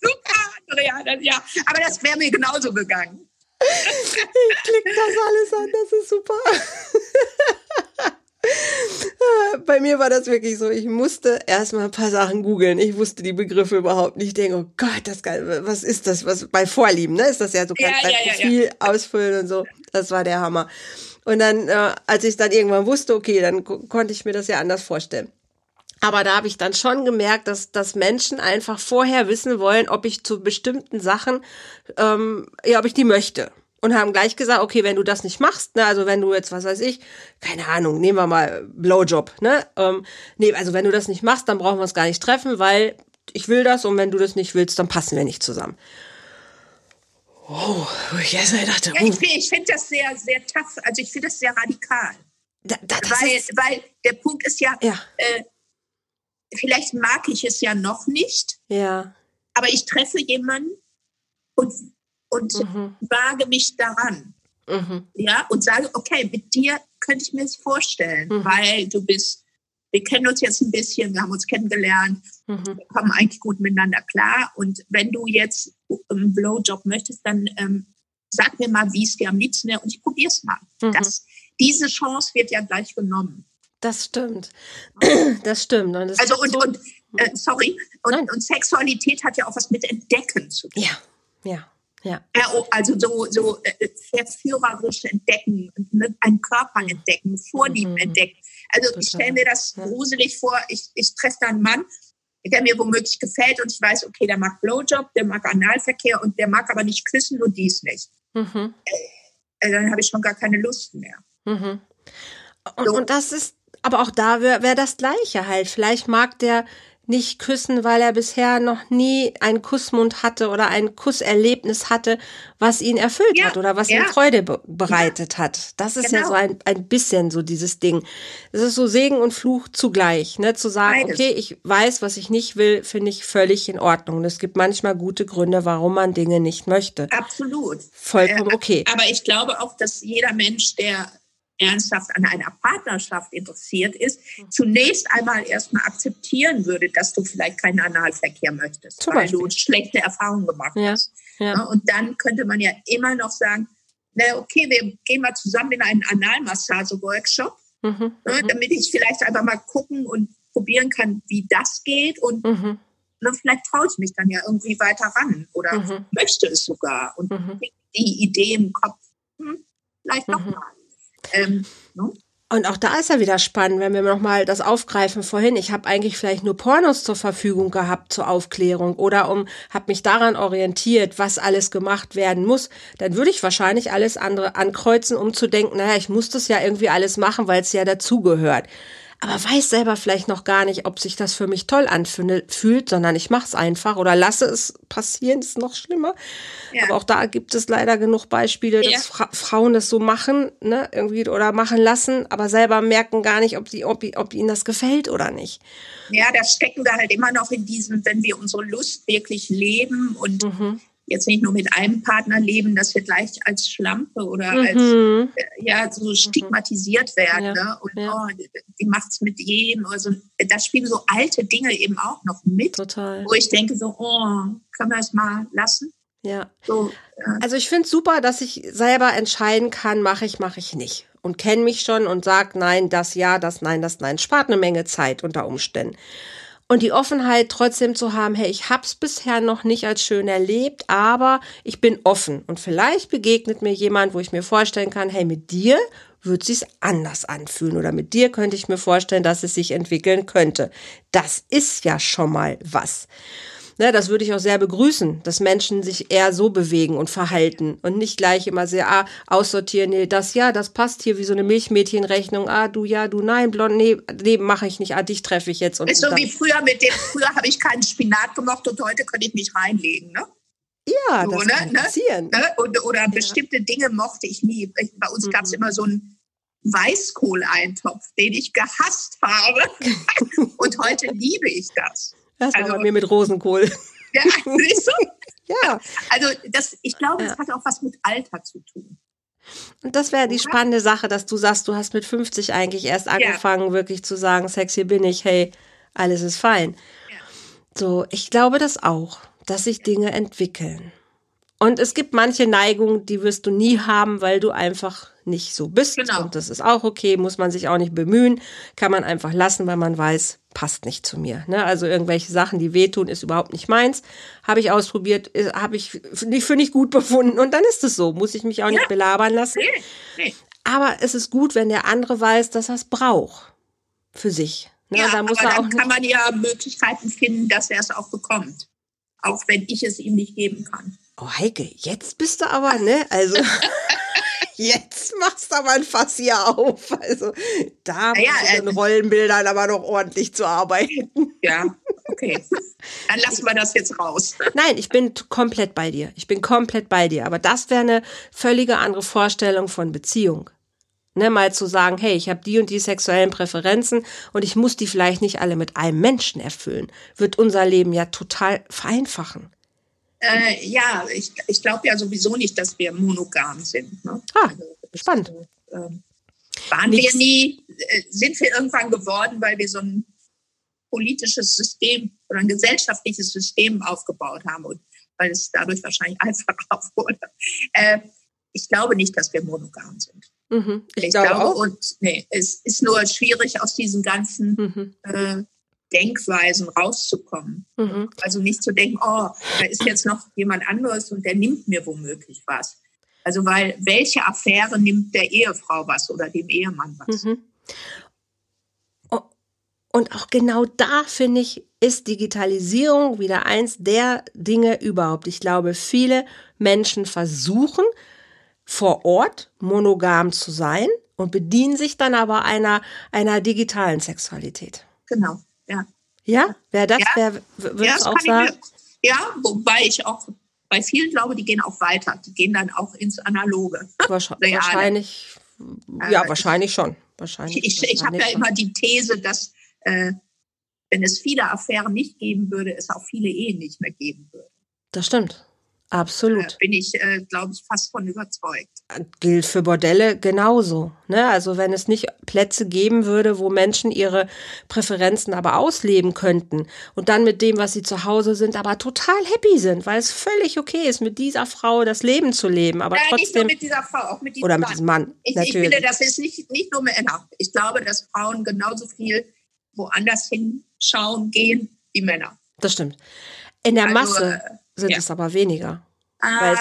Super, Andrea, ja. Aber das wäre mir genauso gegangen. ich klick das alles an, das ist super. Bei mir war das wirklich so, ich musste erstmal ein paar Sachen googeln. Ich wusste die Begriffe überhaupt nicht. Ich denke, oh Gott, das geil, was ist das? Was bei Vorlieben, ne? Ist das ja so ja, dein ja, Profil ja, ausfüllen und so. Das war der Hammer. Und dann, äh, als ich dann irgendwann wusste, okay, dann konnte ich mir das ja anders vorstellen. Aber da habe ich dann schon gemerkt, dass, dass Menschen einfach vorher wissen wollen, ob ich zu bestimmten Sachen, ähm, ja, ob ich die möchte und haben gleich gesagt, okay, wenn du das nicht machst, ne, also wenn du jetzt, was weiß ich, keine Ahnung, nehmen wir mal Blowjob, ne, ähm, nee, also wenn du das nicht machst, dann brauchen wir uns gar nicht treffen, weil ich will das und wenn du das nicht willst, dann passen wir nicht zusammen. Oh, ich erst mal dachte, ja, ich, oh. ich finde das sehr, sehr tough, also ich finde das sehr radikal. Da, da, weil, ist, weil der Punkt ist ja, ja. Äh, vielleicht mag ich es ja noch nicht, ja. aber ich treffe jemanden und und mhm. wage mich daran. Mhm. Ja, und sage, okay, mit dir könnte ich mir es vorstellen, mhm. weil du bist, wir kennen uns jetzt ein bisschen, wir haben uns kennengelernt, mhm. wir kommen eigentlich gut miteinander klar. Und wenn du jetzt einen Blowjob möchtest, dann ähm, sag mir mal, wie es dir am liebsten wäre und ich probiere es mal. Mhm. Das, diese Chance wird ja gleich genommen. Das stimmt. Das stimmt. Und das also und, so und äh, sorry, und, und, Sexualität hat ja auch was mit Entdecken zu tun. Ja, ja. Ja. Also so, so äh, verführerisch entdecken, ne, einen Körper entdecken, Vorlieben mhm. entdecken. Also Total. ich stelle mir das ja. gruselig vor, ich, ich treffe da einen Mann, der mir womöglich gefällt und ich weiß, okay, der mag Blowjob, der mag Analverkehr und der mag aber nicht küssen und dies nicht. Mhm. Äh, dann habe ich schon gar keine Lust mehr. Mhm. Und, so. und das ist, aber auch da wäre wär das Gleiche halt. Vielleicht mag der nicht küssen, weil er bisher noch nie einen Kussmund hatte oder ein Kusserlebnis hatte, was ihn erfüllt ja, hat oder was ja. ihm Freude be bereitet ja. hat. Das ist genau. ja so ein, ein bisschen so dieses Ding. Es ist so Segen und Fluch zugleich, ne? Zu sagen, Beides. okay, ich weiß, was ich nicht will, finde ich völlig in Ordnung. Und es gibt manchmal gute Gründe, warum man Dinge nicht möchte. Absolut. Vollkommen äh, okay. Aber ich glaube auch, dass jeder Mensch, der ernsthaft an einer Partnerschaft interessiert ist, zunächst einmal erstmal akzeptieren würde, dass du vielleicht keinen Analverkehr möchtest, Zum weil Beispiel. du schlechte Erfahrungen gemacht ja. hast. Ja. Und dann könnte man ja immer noch sagen, na okay, wir gehen mal zusammen in einen Analmassage-Workshop, mhm, ne, mhm. damit ich vielleicht einfach mal gucken und probieren kann, wie das geht und mhm. ne, vielleicht traue ich mich dann ja irgendwie weiter ran oder mhm. möchte es sogar und mhm. die Idee im Kopf, hm, vielleicht mhm. nochmal. Ähm, ne? Und auch da ist ja wieder spannend, wenn wir nochmal das aufgreifen vorhin. Ich habe eigentlich vielleicht nur Pornos zur Verfügung gehabt zur Aufklärung oder um habe mich daran orientiert, was alles gemacht werden muss. Dann würde ich wahrscheinlich alles andere ankreuzen, um zu denken, naja, ich muss das ja irgendwie alles machen, weil es ja dazugehört aber weiß selber vielleicht noch gar nicht, ob sich das für mich toll anfühlt, sondern ich mache es einfach oder lasse es passieren, ist noch schlimmer. Ja. Aber auch da gibt es leider genug Beispiele, ja. dass Fra Frauen das so machen, ne, irgendwie oder machen lassen, aber selber merken gar nicht, ob, die, ob, ob ihnen das gefällt oder nicht. Ja, da stecken wir halt immer noch in diesem, wenn wir unsere Lust wirklich leben und mhm jetzt nicht nur mit einem Partner leben, dass wir gleich als Schlampe oder mhm. als äh, ja so mhm. stigmatisiert werden. Ja. Ne? Und ja. oh, die macht's mit jedem. Also da spielen so alte Dinge eben auch noch mit, Total. wo ich denke so, oh, können wir es mal lassen? Ja. So, ja. Also ich finde es super, dass ich selber entscheiden kann, mache ich, mache ich nicht. Und kenne mich schon und sage, nein, das ja, das nein, das nein. Spart eine Menge Zeit unter Umständen und die Offenheit trotzdem zu haben, hey, ich hab's bisher noch nicht als schön erlebt, aber ich bin offen und vielleicht begegnet mir jemand, wo ich mir vorstellen kann, hey, mit dir wird sich's anders anfühlen oder mit dir könnte ich mir vorstellen, dass es sich entwickeln könnte. Das ist ja schon mal was. Ne, das würde ich auch sehr begrüßen, dass Menschen sich eher so bewegen und verhalten und nicht gleich immer sehr ah, aussortieren, nee, das ja, das passt hier wie so eine Milchmädchenrechnung, ah, du ja, du nein, blond, nee, nee, mache ich nicht, ah, dich treffe ich jetzt. Und ist so wie früher mit dem, früher habe ich keinen Spinat gemocht und heute könnte ich mich reinlegen, ne? Ja, so, das ne? kann ne? passieren. Ne? Und, oder ja. bestimmte Dinge mochte ich nie. Bei uns mhm. gab es immer so einen Weißkohleintopf, den ich gehasst habe. und heute liebe ich das. Das also, war bei mir mit Rosenkohl. Ja, siehst du? ja. Also das, ich glaube, das hat auch was mit Alter zu tun. Und das wäre die spannende Sache, dass du sagst, du hast mit 50 eigentlich erst angefangen, ja. wirklich zu sagen, Sex, hier bin ich, hey, alles ist fein. Ja. So, ich glaube das auch, dass sich Dinge entwickeln. Und es gibt manche Neigungen, die wirst du nie haben, weil du einfach nicht so bist. Genau. Und das ist auch okay, muss man sich auch nicht bemühen, kann man einfach lassen, weil man weiß, passt nicht zu mir. Ne? Also irgendwelche Sachen, die wehtun, ist überhaupt nicht meins. Habe ich ausprobiert, habe ich nicht für nicht gut befunden und dann ist es so. Muss ich mich auch ja. nicht belabern lassen. Nee, nee. Aber es ist gut, wenn der andere weiß, dass er es braucht für sich. Ne? Ja, da muss aber dann kann man ja Möglichkeiten finden, dass er es auch bekommt. Auch wenn ich es ihm nicht geben kann. Oh Heike, jetzt bist du aber, ne? Also jetzt machst du aber ein Fass hier auf. Also da ja, ja, in äh, Rollenbildern aber noch ordentlich zu arbeiten. Ja, okay. Dann lassen wir das jetzt raus. Nein, ich bin komplett bei dir. Ich bin komplett bei dir. Aber das wäre eine völlige andere Vorstellung von Beziehung. Ne, mal zu sagen, hey, ich habe die und die sexuellen Präferenzen und ich muss die vielleicht nicht alle mit einem Menschen erfüllen, wird unser Leben ja total vereinfachen. Äh, ja, ich, ich glaube ja sowieso nicht, dass wir monogam sind. Ne? Ah, also, spannend. Äh, waren Nichts. wir nie, äh, sind wir irgendwann geworden, weil wir so ein politisches System oder ein gesellschaftliches System aufgebaut haben und weil es dadurch wahrscheinlich einfacher wurde. Äh, ich glaube nicht, dass wir monogam sind. Mhm, ich, ich, glaube, glaube und nee, es ist nur schwierig aus diesen ganzen mhm. Denkweisen rauszukommen. Mhm. Also nicht zu denken, oh, da ist jetzt noch jemand anderes und der nimmt mir womöglich was. Also weil welche Affäre nimmt der Ehefrau was oder dem Ehemann was? Mhm. Und auch genau da finde ich, ist Digitalisierung wieder eins der Dinge überhaupt. Ich glaube, viele Menschen versuchen vor Ort monogam zu sein und bedienen sich dann aber einer, einer digitalen Sexualität. Genau ja. Ja, wer das, ja. wer würde ja, auch sagen? Mir, ja, wobei ich auch bei vielen glaube, die gehen auch weiter. Die gehen dann auch ins Analoge. Wahrscheinlich, wahrscheinlich ja, äh, wahrscheinlich schon. Wahrscheinlich, ich ich habe ja immer die These, dass äh, wenn es viele Affären nicht geben würde, es auch viele Ehen nicht mehr geben würde. Das stimmt. Absolut. Bin ich, äh, glaube ich, fast von überzeugt. Gilt für Bordelle genauso. Ne? Also wenn es nicht Plätze geben würde, wo Menschen ihre Präferenzen aber ausleben könnten und dann mit dem, was sie zu Hause sind, aber total happy sind, weil es völlig okay ist, mit dieser Frau das Leben zu leben. Aber ja, trotzdem, nicht nur mit dieser Frau, auch mit diesem oder Mann. mit diesem Mann. Ich, ich finde, das ist nicht, nicht nur Männer. Ich glaube, dass Frauen genauso viel woanders hinschauen gehen wie Männer. Das stimmt. In der also, Masse äh, sind ja. es aber weniger. Ah. Es,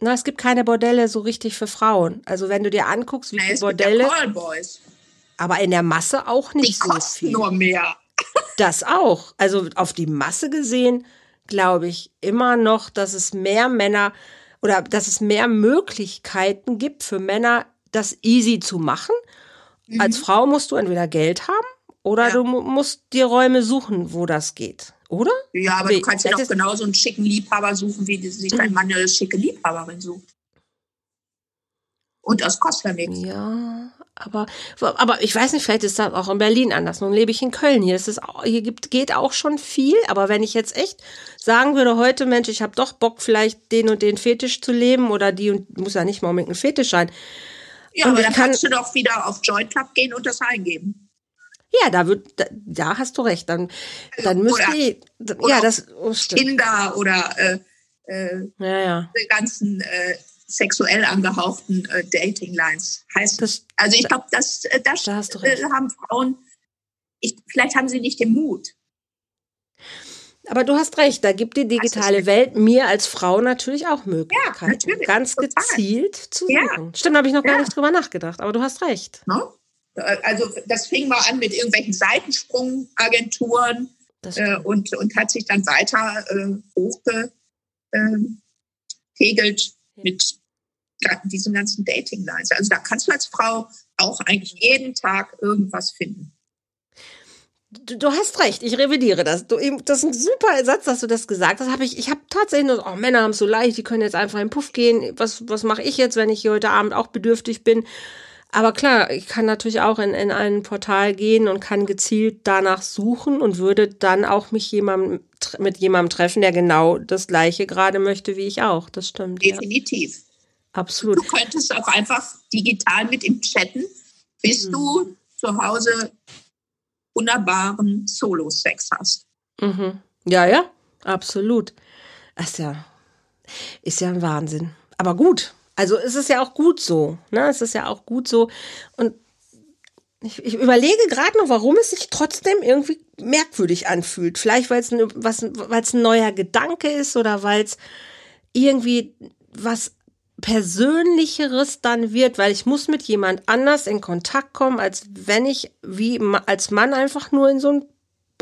na, es gibt keine Bordelle so richtig für Frauen. Also wenn du dir anguckst, wie viele Bordelle. Aber in der Masse auch nicht Die so viel. nur mehr. Das auch. Also auf die Masse gesehen glaube ich immer noch, dass es mehr Männer oder dass es mehr Möglichkeiten gibt für Männer, das easy zu machen. Mhm. Als Frau musst du entweder Geld haben oder ja. du musst dir Räume suchen, wo das geht oder? Ja, aber wie, du kannst ja doch genauso einen schicken Liebhaber suchen, wie sich dein Mann eine schicke Liebhaberin sucht. Und das kostet ja nichts. Ja, aber, aber ich weiß nicht, vielleicht ist das auch in Berlin anders. Nun lebe ich in Köln. Hier, ist es, hier gibt, geht auch schon viel. Aber wenn ich jetzt echt sagen würde, heute, Mensch, ich habe doch Bock, vielleicht den und den Fetisch zu leben oder die und muss ja nicht mal unbedingt ein Fetisch sein. Ja, und aber dann kann, kannst du doch wieder auf Joint Club gehen und das eingeben. Ja, da wird, da, da hast du recht. Dann, dann müsste oder, ich, ja, das oh, Kinder oder äh, äh, ja, ja. die ganzen äh, sexuell angehauchten äh, Dating Lines heißt. Das, also ich glaube, das, äh, das da äh, haben Frauen. Ich, vielleicht haben sie nicht den Mut. Aber du hast recht, da gibt die digitale Welt mir als Frau natürlich auch Möglichkeiten, ja, natürlich, ganz total. gezielt zu suchen. Ja. Stimmt, habe ich noch gar nicht drüber nachgedacht, aber du hast recht. No? Also das fing mal an mit irgendwelchen Seitensprungagenturen äh, und, und hat sich dann weiter äh, hochgekegelt äh, mit diesen ganzen Dating-Lines. Also da kannst du als Frau auch eigentlich jeden Tag irgendwas finden. Du, du, hast recht, ich revidiere das. Du, das ist ein super Satz, dass du das gesagt hast. Hab ich ich habe tatsächlich nur, oh, Männer haben es so leicht, die können jetzt einfach in den Puff gehen. Was, was mache ich jetzt, wenn ich hier heute Abend auch bedürftig bin? Aber klar, ich kann natürlich auch in, in ein Portal gehen und kann gezielt danach suchen und würde dann auch mich jemandem, mit jemandem treffen, der genau das Gleiche gerade möchte wie ich auch. Das stimmt. Definitiv. Ja. Absolut. Du könntest auch einfach digital mit ihm chatten, bis mhm. du zu Hause wunderbaren Solo-Sex hast. Mhm. Ja, ja, absolut. Das ist ja, ist ja ein Wahnsinn. Aber gut, also es ist ja auch gut so. Ne? Es ist ja auch gut so. Und ich, ich überlege gerade noch, warum es sich trotzdem irgendwie merkwürdig anfühlt. Vielleicht, weil es ein, ein neuer Gedanke ist oder weil es irgendwie was Persönlicheres dann wird, weil ich muss mit jemand anders in Kontakt kommen, als wenn ich wie als Mann einfach nur in so ein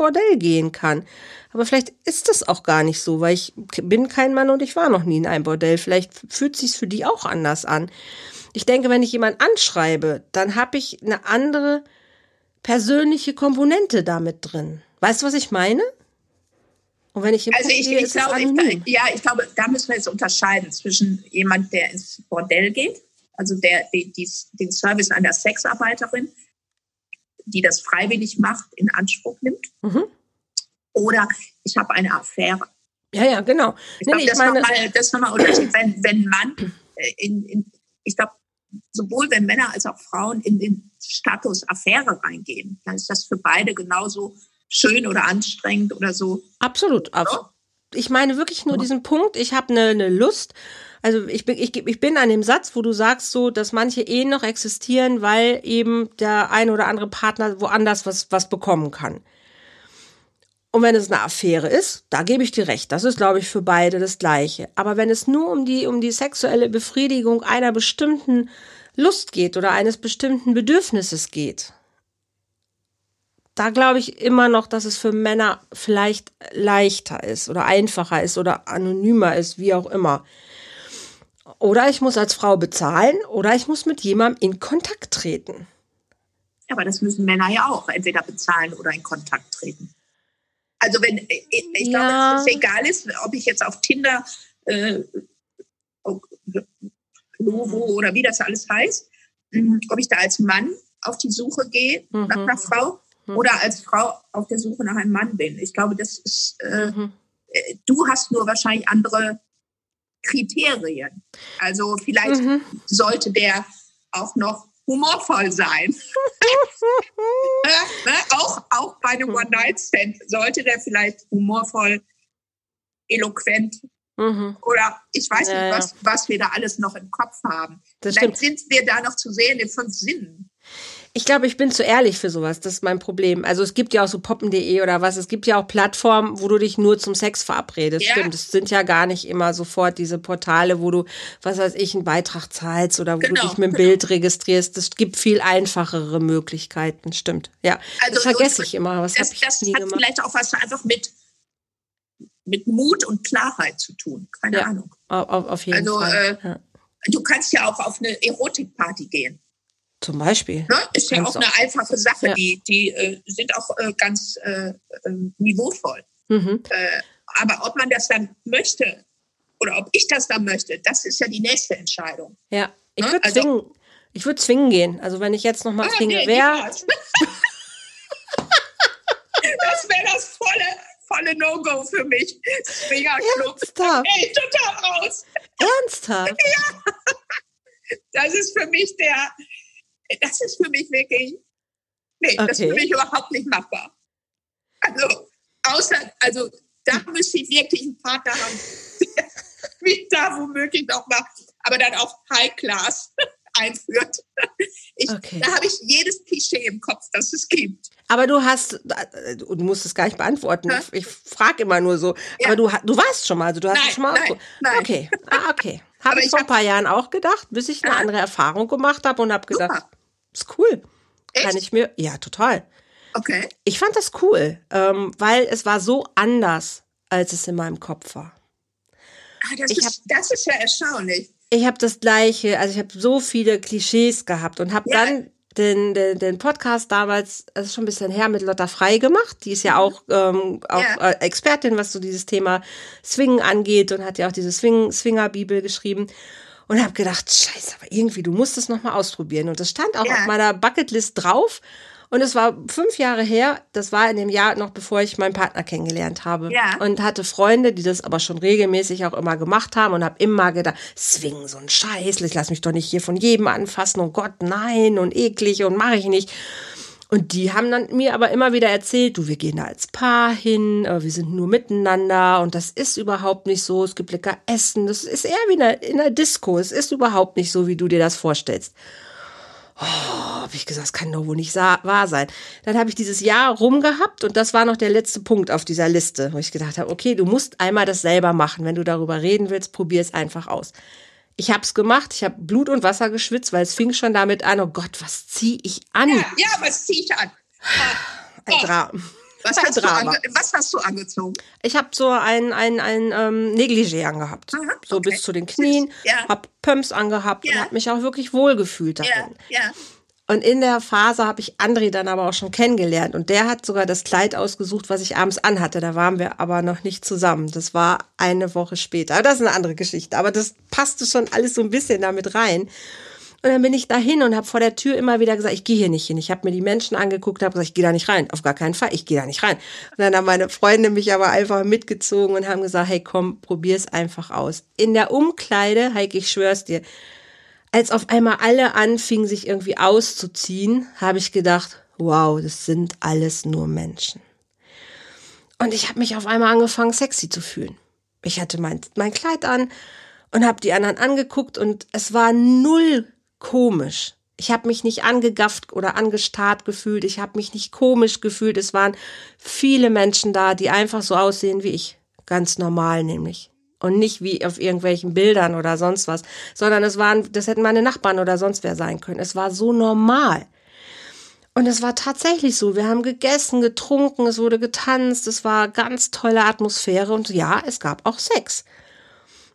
Bordell gehen kann. Aber vielleicht ist das auch gar nicht so, weil ich bin kein Mann und ich war noch nie in einem Bordell. Vielleicht fühlt sich's für die auch anders an. Ich denke, wenn ich jemanden anschreibe, dann habe ich eine andere persönliche Komponente damit drin. Weißt du, was ich meine? Und wenn ich also ich, gehe, ich glaube, ich, ja, ich glaube, da müssen wir jetzt unterscheiden zwischen jemand, der ins Bordell geht, also der die, die, den Service einer Sexarbeiterin, die das freiwillig macht, in Anspruch nimmt. Mhm. Oder ich habe eine Affäre. Ja, ja, genau. Ich glaube, das, meine... Nochmal, das Unterschied, wenn, wenn Mann äh, in, in ich glaube, sowohl wenn Männer als auch Frauen in den Status Affäre reingehen, dann ist das für beide genauso schön oder anstrengend oder so. Absolut. So? Ich meine wirklich nur diesen Punkt, ich habe eine ne Lust. Also ich bin, ich, ich bin an dem Satz, wo du sagst so, dass manche Ehen noch existieren, weil eben der ein oder andere Partner woanders was, was bekommen kann. Und wenn es eine Affäre ist, da gebe ich dir recht. Das ist, glaube ich, für beide das Gleiche. Aber wenn es nur um die, um die sexuelle Befriedigung einer bestimmten Lust geht oder eines bestimmten Bedürfnisses geht, da glaube ich immer noch, dass es für Männer vielleicht leichter ist oder einfacher ist oder anonymer ist, wie auch immer. Oder ich muss als Frau bezahlen oder ich muss mit jemandem in Kontakt treten. Ja, aber das müssen Männer ja auch entweder bezahlen oder in Kontakt treten. Also wenn ich, ich ja. glaube, dass es egal ist, ob ich jetzt auf Tinder, äh, Lovo oder wie das alles heißt, ob ich da als Mann auf die Suche gehe mhm. nach einer Frau mhm. oder als Frau auf der Suche nach einem Mann bin. Ich glaube, das ist, äh, mhm. Äh, du hast nur wahrscheinlich andere Kriterien. Also vielleicht mhm. sollte der auch noch humorvoll sein. ne? auch, auch bei einem One-Night-Stand sollte der vielleicht humorvoll, eloquent mhm. oder ich weiß ja, nicht, was, was wir da alles noch im Kopf haben. Das vielleicht stimmt. sind wir da noch zu sehen in fünf Sinnen. Ich glaube, ich bin zu ehrlich für sowas. Das ist mein Problem. Also es gibt ja auch so poppen.de oder was. Es gibt ja auch Plattformen, wo du dich nur zum Sex verabredest. Ja. Stimmt. Es sind ja gar nicht immer sofort diese Portale, wo du, was weiß ich, einen Beitrag zahlst oder wo genau, du dich mit dem genau. Bild registrierst. Es gibt viel einfachere Möglichkeiten. Stimmt. Ja. Also, das vergesse ich immer. Was das, ich das hat gemacht. vielleicht auch was einfach mit mit Mut und Klarheit zu tun. Keine ja, Ahnung. Auf, auf jeden also, Fall. Äh, ja. Du kannst ja auch auf eine Erotikparty gehen. Zum Beispiel. Ne? Ist ja auch eine einfache Sache. Ja. Die, die äh, sind auch äh, ganz äh, ähm, niveauvoll. Mhm. Äh, aber ob man das dann möchte oder ob ich das dann möchte, das ist ja die nächste Entscheidung. Ja, ich ne? würde also, zwingen. Ich würde zwingen gehen. Also wenn ich jetzt noch mal ah, zwinge, nee, wer? das wäre das volle, volle No-Go für mich. Swingerclub. Ernsthaft? Ey, total raus. Ernsthaft? ja. Das ist für mich der, das ist für mich wirklich, nee, okay. das ist für mich überhaupt nicht machbar. Also, außer, also da müsste ich wirklich einen Partner haben, der mich da womöglich noch mal, aber dann auch High Class einführt. Ich, okay. Da habe ich jedes Klischee im Kopf, das es gibt. Aber du hast, du musst es gar nicht beantworten. Ich, ich frage immer nur so. Ja. Aber du, du warst schon mal, also du hast nein, schon mal. Nein, nein. Okay, ah, okay. Habe ich, vor ein paar Jahren auch gedacht, bis ich eine ja. andere Erfahrung gemacht habe und habe gedacht, Super. Ist cool. Echt? Kann ich mir, ja, total. Okay. Ich fand das cool, ähm, weil es war so anders, als es in meinem Kopf war. Ah, das, ist, hab, das ist ja erstaunlich. Ich habe das gleiche, also ich habe so viele Klischees gehabt und habe ja. dann den, den, den Podcast damals, das ist schon ein bisschen her, mit Lotta Frei gemacht. Die ist ja auch, ähm, auch ja. Äh, Expertin, was so dieses Thema Swingen angeht und hat ja auch diese Swing, Swinger-Bibel geschrieben und habe gedacht, scheiße, aber irgendwie, du musst es nochmal ausprobieren. Und das stand auch ja. auf meiner Bucketlist drauf. Und es war fünf Jahre her, das war in dem Jahr noch bevor ich meinen Partner kennengelernt habe. Ja. Und hatte Freunde, die das aber schon regelmäßig auch immer gemacht haben und habe immer gedacht, swing so ein Scheiß, ich lass mich doch nicht hier von jedem anfassen und Gott, nein und eklig und mache ich nicht. Und die haben dann mir aber immer wieder erzählt, du, wir gehen da als Paar hin, äh, wir sind nur miteinander und das ist überhaupt nicht so. Es gibt lecker Essen, das ist eher wie in einer Disco. Es ist überhaupt nicht so, wie du dir das vorstellst. Oh, habe ich gesagt, das kann doch wohl nicht wahr sein. Dann habe ich dieses Jahr rumgehabt und das war noch der letzte Punkt auf dieser Liste, wo ich gedacht habe, okay, du musst einmal das selber machen. Wenn du darüber reden willst, probier es einfach aus. Ich habe es gemacht, ich habe Blut und Wasser geschwitzt, weil es fing schon damit an, oh Gott, was ziehe ich an? Ja, ja was ziehe ich an? Ein oh. Drama. Was hast, Drama. was hast, du angezogen? Ich habe so ein, ein, ein ähm, Negligé angehabt. Aha, so okay. bis zu den Knien. Ja. Habe Pumps angehabt ja. und habe mich auch wirklich wohlgefühlt darin. Ja. ja. Und in der Phase habe ich André dann aber auch schon kennengelernt. Und der hat sogar das Kleid ausgesucht, was ich abends anhatte. Da waren wir aber noch nicht zusammen. Das war eine Woche später. Aber das ist eine andere Geschichte. Aber das passte schon alles so ein bisschen damit rein. Und dann bin ich dahin und habe vor der Tür immer wieder gesagt, ich gehe hier nicht hin. Ich habe mir die Menschen angeguckt, habe gesagt, ich gehe da nicht rein. Auf gar keinen Fall, ich gehe da nicht rein. Und dann haben meine Freunde mich aber einfach mitgezogen und haben gesagt, hey komm, probier's einfach aus. In der Umkleide, Heike, ich schwör's dir, als auf einmal alle anfingen, sich irgendwie auszuziehen, habe ich gedacht, wow, das sind alles nur Menschen. Und ich habe mich auf einmal angefangen, sexy zu fühlen. Ich hatte mein, mein Kleid an und habe die anderen angeguckt und es war null komisch. Ich habe mich nicht angegafft oder angestarrt gefühlt. Ich habe mich nicht komisch gefühlt. Es waren viele Menschen da, die einfach so aussehen wie ich. Ganz normal nämlich und nicht wie auf irgendwelchen Bildern oder sonst was, sondern es waren, das hätten meine Nachbarn oder sonst wer sein können. Es war so normal. Und es war tatsächlich so. Wir haben gegessen, getrunken, es wurde getanzt, es war ganz tolle Atmosphäre und ja, es gab auch Sex.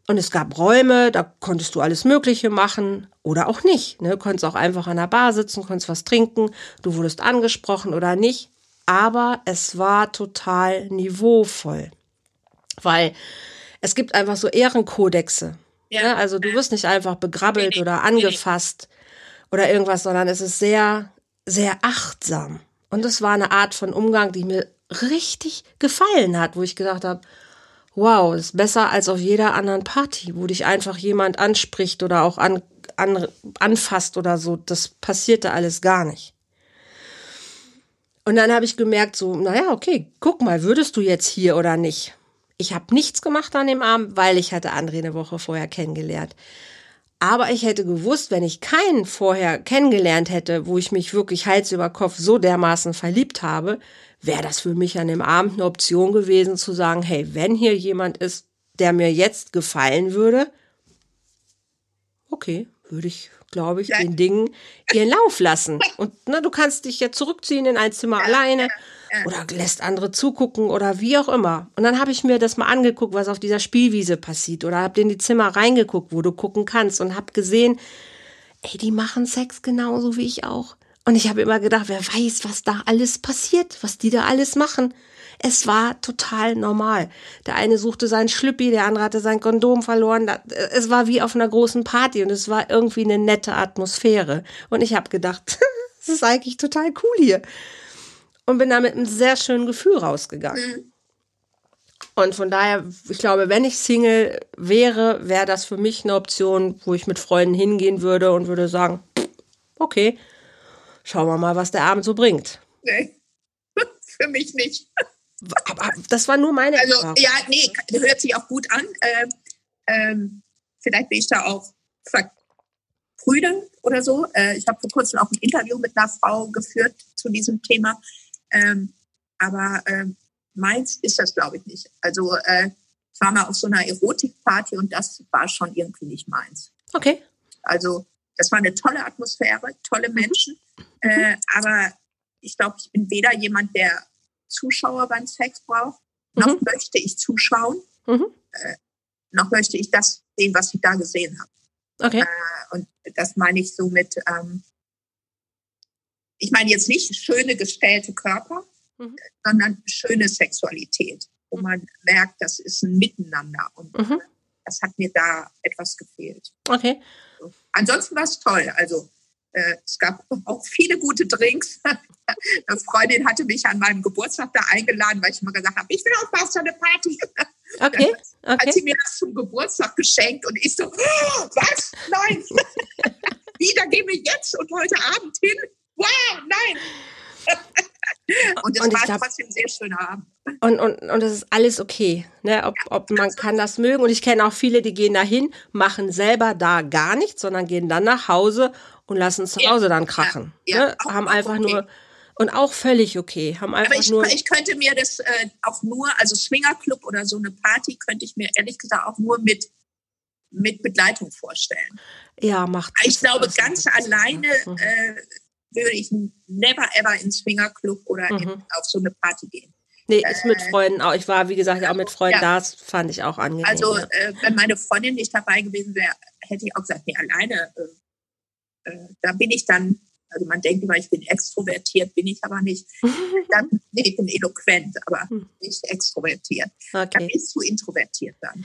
Und es gab Räume, da konntest du alles Mögliche machen oder auch nicht. Ne? Du konntest auch einfach an der Bar sitzen, konntest was trinken, du wurdest angesprochen oder nicht. aber es war total niveauvoll. Weil es gibt einfach so Ehrenkodexe. Ja. Ne? Also du wirst nicht einfach begrabbelt oder angefasst oder irgendwas, sondern es ist sehr, sehr achtsam. Und es war eine Art von Umgang, die mir richtig gefallen hat, wo ich gedacht habe, wow, ist besser als auf jeder anderen Party, wo dich einfach jemand anspricht oder auch an, an, anfasst oder so. Das passierte alles gar nicht. Und dann habe ich gemerkt, so, naja, okay, guck mal, würdest du jetzt hier oder nicht? Ich habe nichts gemacht an dem Abend, weil ich hatte André eine Woche vorher kennengelernt. Aber ich hätte gewusst, wenn ich keinen vorher kennengelernt hätte, wo ich mich wirklich Hals über Kopf so dermaßen verliebt habe, wäre das für mich an dem Abend eine Option gewesen zu sagen, hey, wenn hier jemand ist, der mir jetzt gefallen würde, okay, würde ich, glaube ich, den Dingen ihren Lauf lassen. Und na, du kannst dich ja zurückziehen in ein Zimmer alleine oder lässt andere zugucken oder wie auch immer. Und dann habe ich mir das mal angeguckt, was auf dieser Spielwiese passiert oder habe in die Zimmer reingeguckt, wo du gucken kannst und habe gesehen, ey, die machen Sex genauso wie ich auch. Und ich habe immer gedacht, wer weiß, was da alles passiert, was die da alles machen. Es war total normal. Der eine suchte seinen Schlüppi, der andere hatte sein Kondom verloren. Es war wie auf einer großen Party und es war irgendwie eine nette Atmosphäre. Und ich habe gedacht, das ist eigentlich total cool hier und bin da mit einem sehr schönen Gefühl rausgegangen. Mhm. Und von daher, ich glaube, wenn ich Single wäre, wäre das für mich eine Option, wo ich mit Freunden hingehen würde und würde sagen, okay, schauen wir mal, was der Abend so bringt. Nee, für mich nicht. Aber das war nur meine Also, Erfahrung. ja, nee, hört sich auch gut an. Ähm, ähm, vielleicht bin ich da auch verbrüdern oder so. Äh, ich habe vor kurzem auch ein Interview mit einer Frau geführt zu diesem Thema. Ähm, aber äh, meins ist das, glaube ich, nicht. Also äh, ich war mal auf so einer Erotikparty und das war schon irgendwie nicht meins. Okay. Also das war eine tolle Atmosphäre, tolle Menschen. Mhm. Äh, aber ich glaube, ich bin weder jemand, der Zuschauer beim Sex braucht, noch mhm. möchte ich zuschauen, mhm. äh, noch möchte ich das sehen, was ich da gesehen habe. Okay. Äh, und das meine ich so mit, ähm, ich meine jetzt nicht schöne gestellte Körper, mhm. sondern schöne Sexualität, wo mhm. man merkt, das ist ein Miteinander. Und mhm. das hat mir da etwas gefehlt. Okay. Ansonsten war es toll. Also äh, es gab auch viele gute Drinks. Eine Freundin hatte mich an meinem Geburtstag da eingeladen, weil ich immer gesagt habe, ich will auch mal so eine Party. Okay. okay. Hat sie mir das zum Geburtstag geschenkt und ich so, oh, was? Nein. Wie, da gehen wir jetzt und heute Abend hin? Wow, nein. und es war glaub, trotzdem ein sehr schöner Abend. Und, und, und das ist alles okay. Ne? Ob, ob man kann das mögen. Und ich kenne auch viele, die gehen dahin, machen selber da gar nichts, sondern gehen dann nach Hause und lassen zu Hause dann krachen. Ja, ja, ne? Haben einfach okay. nur. Und auch völlig okay. Haben einfach Aber ich, nur ich könnte mir das äh, auch nur, also Swingerclub oder so eine Party, könnte ich mir ehrlich gesagt auch nur mit, mit Begleitung vorstellen. Ja, macht Ich glaube, ganz alleine mhm. äh, würde ich never ever ins Swingerclub oder mhm. in, auf so eine Party gehen. Nee, ist mit äh, Freunden auch. Ich war, wie gesagt, auch mit Freunden ja. da. Das fand ich auch angenehm. Also, äh, wenn meine Freundin nicht dabei gewesen wäre, hätte ich auch gesagt, nee, alleine, äh, äh, da bin ich dann, also man denkt immer, ich bin extrovertiert, bin ich aber nicht. dann, nee, ich bin eloquent, aber hm. nicht extrovertiert. Okay. Dann bist du introvertiert dann.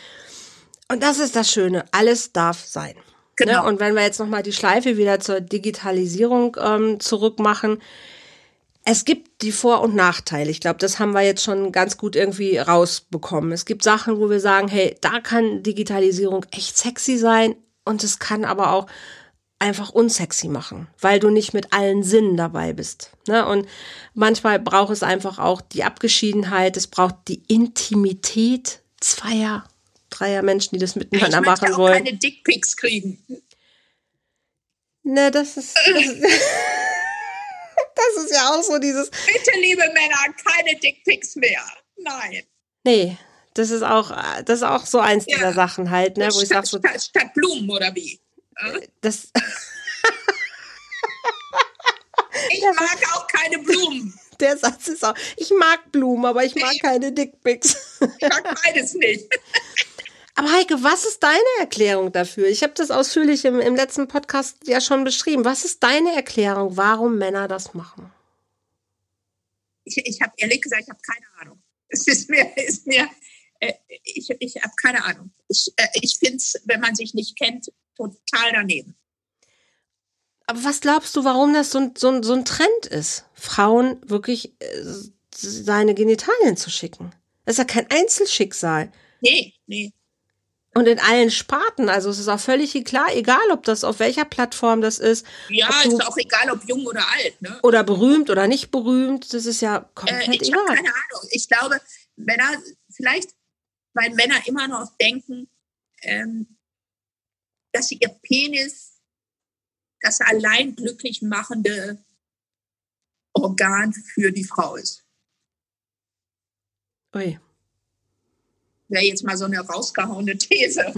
Und das ist das Schöne. Alles darf sein. Ne? Genau. Ne? Und wenn wir jetzt nochmal die Schleife wieder zur Digitalisierung ähm, zurückmachen, es gibt die Vor- und Nachteile. Ich glaube, das haben wir jetzt schon ganz gut irgendwie rausbekommen. Es gibt Sachen, wo wir sagen, hey, da kann Digitalisierung echt sexy sein und es kann aber auch einfach unsexy machen, weil du nicht mit allen Sinnen dabei bist. Ne? Und manchmal braucht es einfach auch die Abgeschiedenheit, es braucht die Intimität zweier Dreier Menschen, die das miteinander ich machen wollen. Ich keine Dickpics kriegen. Ne, das ist, das ist, das ist ja auch so dieses. Bitte, liebe Männer, keine Dickpics mehr. Nein. Nee, das ist auch, das ist auch so eins ja. dieser Sachen halt, ne, wo statt, ich sag so. Statt, statt Blumen oder wie? Das. ich mag auch keine Blumen. Der Satz ist auch, ich mag Blumen, aber ich mag keine Dickpics. Ich mag beides nicht. Aber Heike, was ist deine Erklärung dafür? Ich habe das ausführlich im, im letzten Podcast ja schon beschrieben. Was ist deine Erklärung, warum Männer das machen? Ich, ich habe ehrlich gesagt, ich habe keine Ahnung. Es ist mir, ist mir äh, ich, ich habe keine Ahnung. Ich, äh, ich finde es, wenn man sich nicht kennt, total daneben. Aber was glaubst du, warum das so ein, so ein, so ein Trend ist, Frauen wirklich äh, seine Genitalien zu schicken? Das ist ja kein Einzelschicksal. Nee, nee. Und in allen Sparten, also es ist auch völlig klar, egal ob das auf welcher Plattform das ist. Ja, ist auch egal, ob jung oder alt. Ne? Oder berühmt oder nicht berühmt, das ist ja komplett äh, ich egal. Keine Ahnung. Ich glaube, Männer, vielleicht, weil Männer immer noch denken, ähm, dass sie ihr Penis das allein glücklich machende Organ für die Frau ist. Ui wäre jetzt mal so eine rausgehauene These,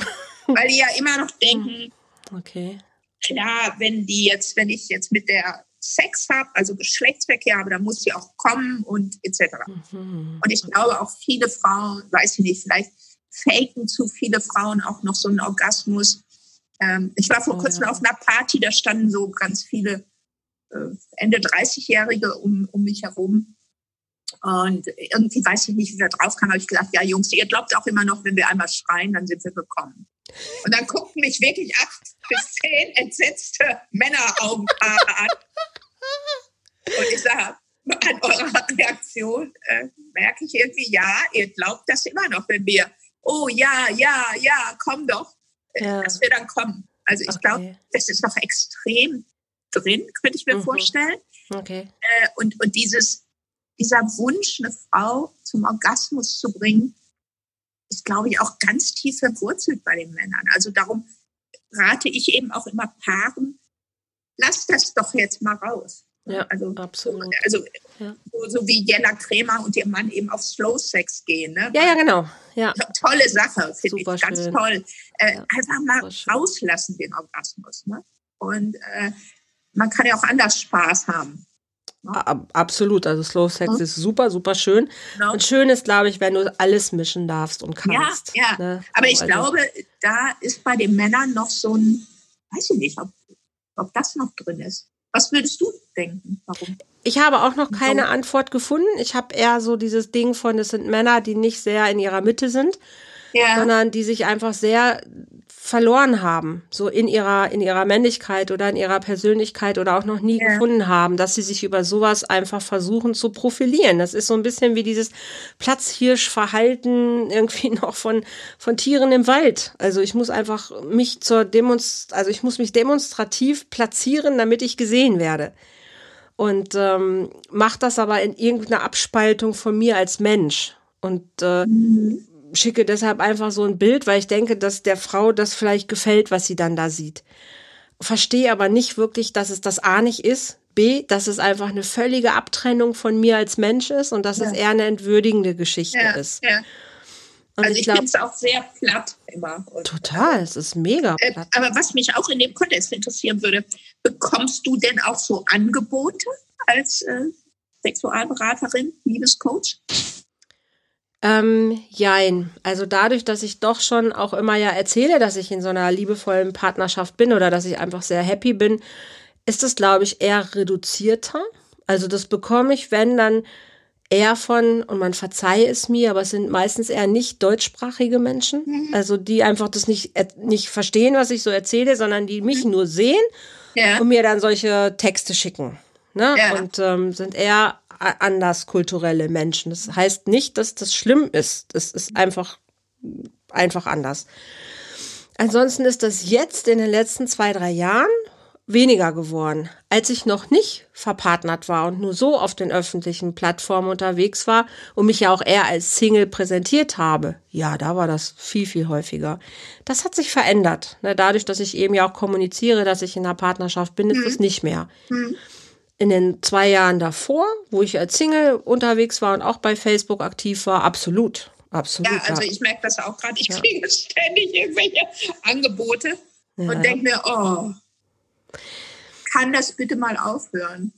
weil die ja immer noch denken, okay. klar, wenn die jetzt, wenn ich jetzt mit der Sex habe, also Geschlechtsverkehr habe, dann muss sie auch kommen und etc. Mhm. Und ich glaube auch viele Frauen, weiß ich nicht, vielleicht faken zu viele Frauen auch noch so einen Orgasmus. Ähm, ich war vor oh, kurzem ja. auf einer Party, da standen so ganz viele äh, Ende 30-Jährige um, um mich herum. Und irgendwie weiß ich nicht, wie wir drauf kamen, habe ich gedacht, ja Jungs, ihr glaubt auch immer noch, wenn wir einmal schreien, dann sind wir gekommen. Und dann guckten mich wirklich acht bis zehn entsetzte Männeraugenpaare an. Und ich sage, an eurer Reaktion äh, merke ich irgendwie, ja, ihr glaubt das immer noch, wenn wir, oh ja, ja, ja, komm doch, äh, ja. dass wir dann kommen. Also ich okay. glaube, das ist noch extrem drin, könnte ich mir mhm. vorstellen. Okay. Äh, und, und dieses, dieser Wunsch, eine Frau zum Orgasmus zu bringen, ist, glaube ich, auch ganz tief verwurzelt bei den Männern. Also darum rate ich eben auch immer Paaren, lass das doch jetzt mal raus. Ja, also, absolut. Also ja. so, so, wie Jella Kremer und ihr Mann eben auf Slow Sex gehen. Ne? Ja, ja, genau. Ja. Tolle Sache, finde ich ganz schön. toll. Äh, ja, einfach mal rauslassen den Orgasmus. Ne? Und äh, man kann ja auch anders Spaß haben. Absolut, also Slow Sex ist super, super schön. Genau. Und schön ist, glaube ich, wenn du alles mischen darfst und kannst. Ja, ja. Ne? Aber ich also. glaube, da ist bei den Männern noch so ein, weiß ich nicht, ob, ob das noch drin ist. Was würdest du denken? Warum? Ich habe auch noch keine Antwort gefunden. Ich habe eher so dieses Ding von, es sind Männer, die nicht sehr in ihrer Mitte sind, ja. sondern die sich einfach sehr verloren haben, so in ihrer, in ihrer Männlichkeit oder in ihrer Persönlichkeit oder auch noch nie ja. gefunden haben, dass sie sich über sowas einfach versuchen zu profilieren. Das ist so ein bisschen wie dieses Platzhirschverhalten irgendwie noch von, von Tieren im Wald. Also ich muss einfach mich zur Demonst, also ich muss mich demonstrativ platzieren, damit ich gesehen werde. Und ähm, macht das aber in irgendeiner Abspaltung von mir als Mensch. Und äh, mhm schicke deshalb einfach so ein Bild, weil ich denke, dass der Frau das vielleicht gefällt, was sie dann da sieht. Verstehe aber nicht wirklich, dass es das A nicht ist, B, dass es einfach eine völlige Abtrennung von mir als Mensch ist und dass ja. es eher eine entwürdigende Geschichte ja, ist. Ja. Und also ich, ich finde es auch sehr platt immer. Und total, es ist mega äh, platt. Äh, aber was mich auch in dem Kontext interessieren würde, bekommst du denn auch so Angebote als äh, Sexualberaterin, Liebescoach? Ähm, jein. Also dadurch, dass ich doch schon auch immer ja erzähle, dass ich in so einer liebevollen Partnerschaft bin oder dass ich einfach sehr happy bin, ist das, glaube ich, eher reduzierter. Also das bekomme ich, wenn dann eher von, und man verzeihe es mir, aber es sind meistens eher nicht deutschsprachige Menschen, mhm. also die einfach das nicht, nicht verstehen, was ich so erzähle, sondern die mich mhm. nur sehen ja. und mir dann solche Texte schicken. Ne? Ja. Und ähm, sind eher anderskulturelle Menschen. Das heißt nicht, dass das schlimm ist. Das ist einfach, einfach anders. Ansonsten ist das jetzt in den letzten zwei, drei Jahren weniger geworden. Als ich noch nicht verpartnert war und nur so auf den öffentlichen Plattformen unterwegs war und mich ja auch eher als Single präsentiert habe, ja, da war das viel, viel häufiger. Das hat sich verändert. Ne, dadurch, dass ich eben ja auch kommuniziere, dass ich in einer Partnerschaft bin, ist mhm. das nicht mehr. Mhm in den zwei Jahren davor, wo ich als Single unterwegs war und auch bei Facebook aktiv war, absolut. Absolut. Ja, also ich merke das auch gerade. Ich ja. kriege ständig irgendwelche Angebote ja. und denke mir, oh, kann das bitte mal aufhören?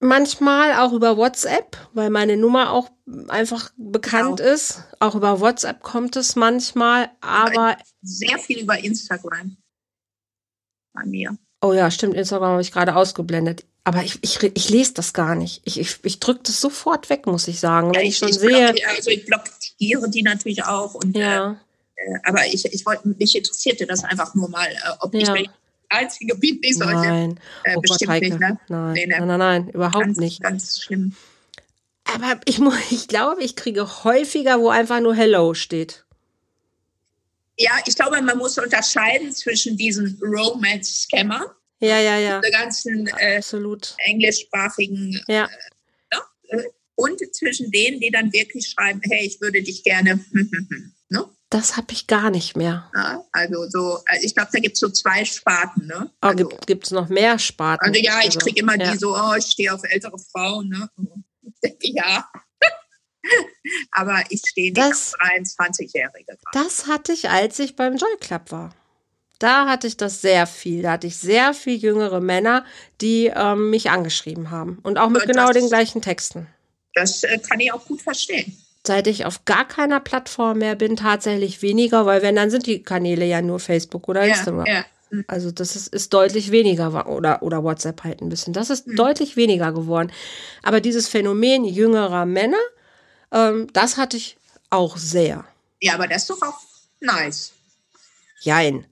Manchmal auch über WhatsApp, weil meine Nummer auch einfach bekannt genau. ist. Auch über WhatsApp kommt es manchmal, aber. Sehr viel über Instagram bei mir. Oh ja, stimmt, Instagram habe ich gerade ausgeblendet. Aber ich, ich, ich lese das gar nicht. Ich, ich, ich drücke das sofort weg, muss ich sagen. Ja, wenn ich, ich schon ich sehe. also ich blockiere die natürlich auch. Und, ja. Äh, aber ich, ich wollte, mich interessierte das einfach nur mal, äh, ob ja. ich einzige bin, die solche. Nein, äh, oh bestimmt Gott, nicht, ne? Nein. Nee, ne? nein, nein, nein, überhaupt ganz, nicht. Ganz schlimm. Aber ich, ich glaube, ich kriege häufiger, wo einfach nur Hello steht. Ja, ich glaube, man muss unterscheiden zwischen diesen Romance-Scammern ja, ja, ja. Der ganzen äh, englischsprachigen ja. Äh, und zwischen denen, die dann wirklich schreiben, hey, ich würde dich gerne. ne? Das habe ich gar nicht mehr. Ja, also so, also ich glaube, da gibt es so zwei Sparten. Ne? Oh, also, gibt es noch mehr Sparten? Also ja, ich kriege immer ja. die so, oh, ich stehe auf ältere Frauen. Ne? Ich denke, ja. Aber ich stehe nicht das, auf 23-Jährige. Das hatte ich, als ich beim Joy Club war. Da hatte ich das sehr viel. Da hatte ich sehr viel jüngere Männer, die ähm, mich angeschrieben haben. Und auch mit das, genau den gleichen Texten. Das äh, kann ich auch gut verstehen. Seit ich auf gar keiner Plattform mehr bin, tatsächlich weniger, weil wenn, dann sind die Kanäle ja nur Facebook oder Instagram. Ja, ja. Mhm. Also das ist, ist deutlich weniger oder, oder WhatsApp halt ein bisschen. Das ist mhm. deutlich weniger geworden. Aber dieses Phänomen jüngerer Männer, ähm, das hatte ich auch sehr. Ja, aber das ist doch auch nice. Jein.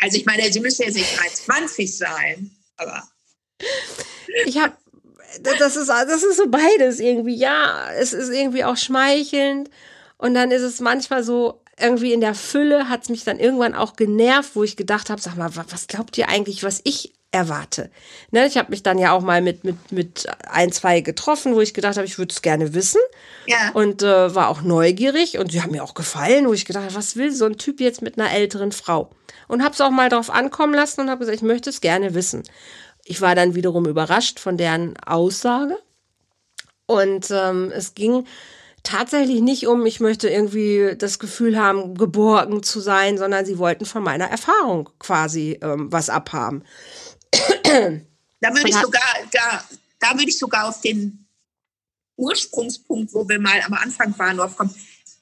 Also ich meine, sie müssen jetzt nicht 23 sein, aber. Ich habe, das ist, das ist so beides irgendwie. Ja, es ist irgendwie auch schmeichelnd und dann ist es manchmal so, irgendwie in der Fülle hat es mich dann irgendwann auch genervt, wo ich gedacht habe, sag mal, was glaubt ihr eigentlich, was ich erwarte? Ne, ich habe mich dann ja auch mal mit, mit, mit ein, zwei getroffen, wo ich gedacht habe, ich würde es gerne wissen. Ja. Und äh, war auch neugierig und sie haben mir auch gefallen, wo ich gedacht habe, was will so ein Typ jetzt mit einer älteren Frau? Und habe es auch mal drauf ankommen lassen und habe gesagt, ich möchte es gerne wissen. Ich war dann wiederum überrascht von deren Aussage. Und ähm, es ging tatsächlich nicht um, ich möchte irgendwie das Gefühl haben, geborgen zu sein, sondern sie wollten von meiner Erfahrung quasi ähm, was abhaben. Da würde ich sogar, da, da würde ich sogar auf den Ursprungspunkt, wo wir mal am Anfang waren, drauf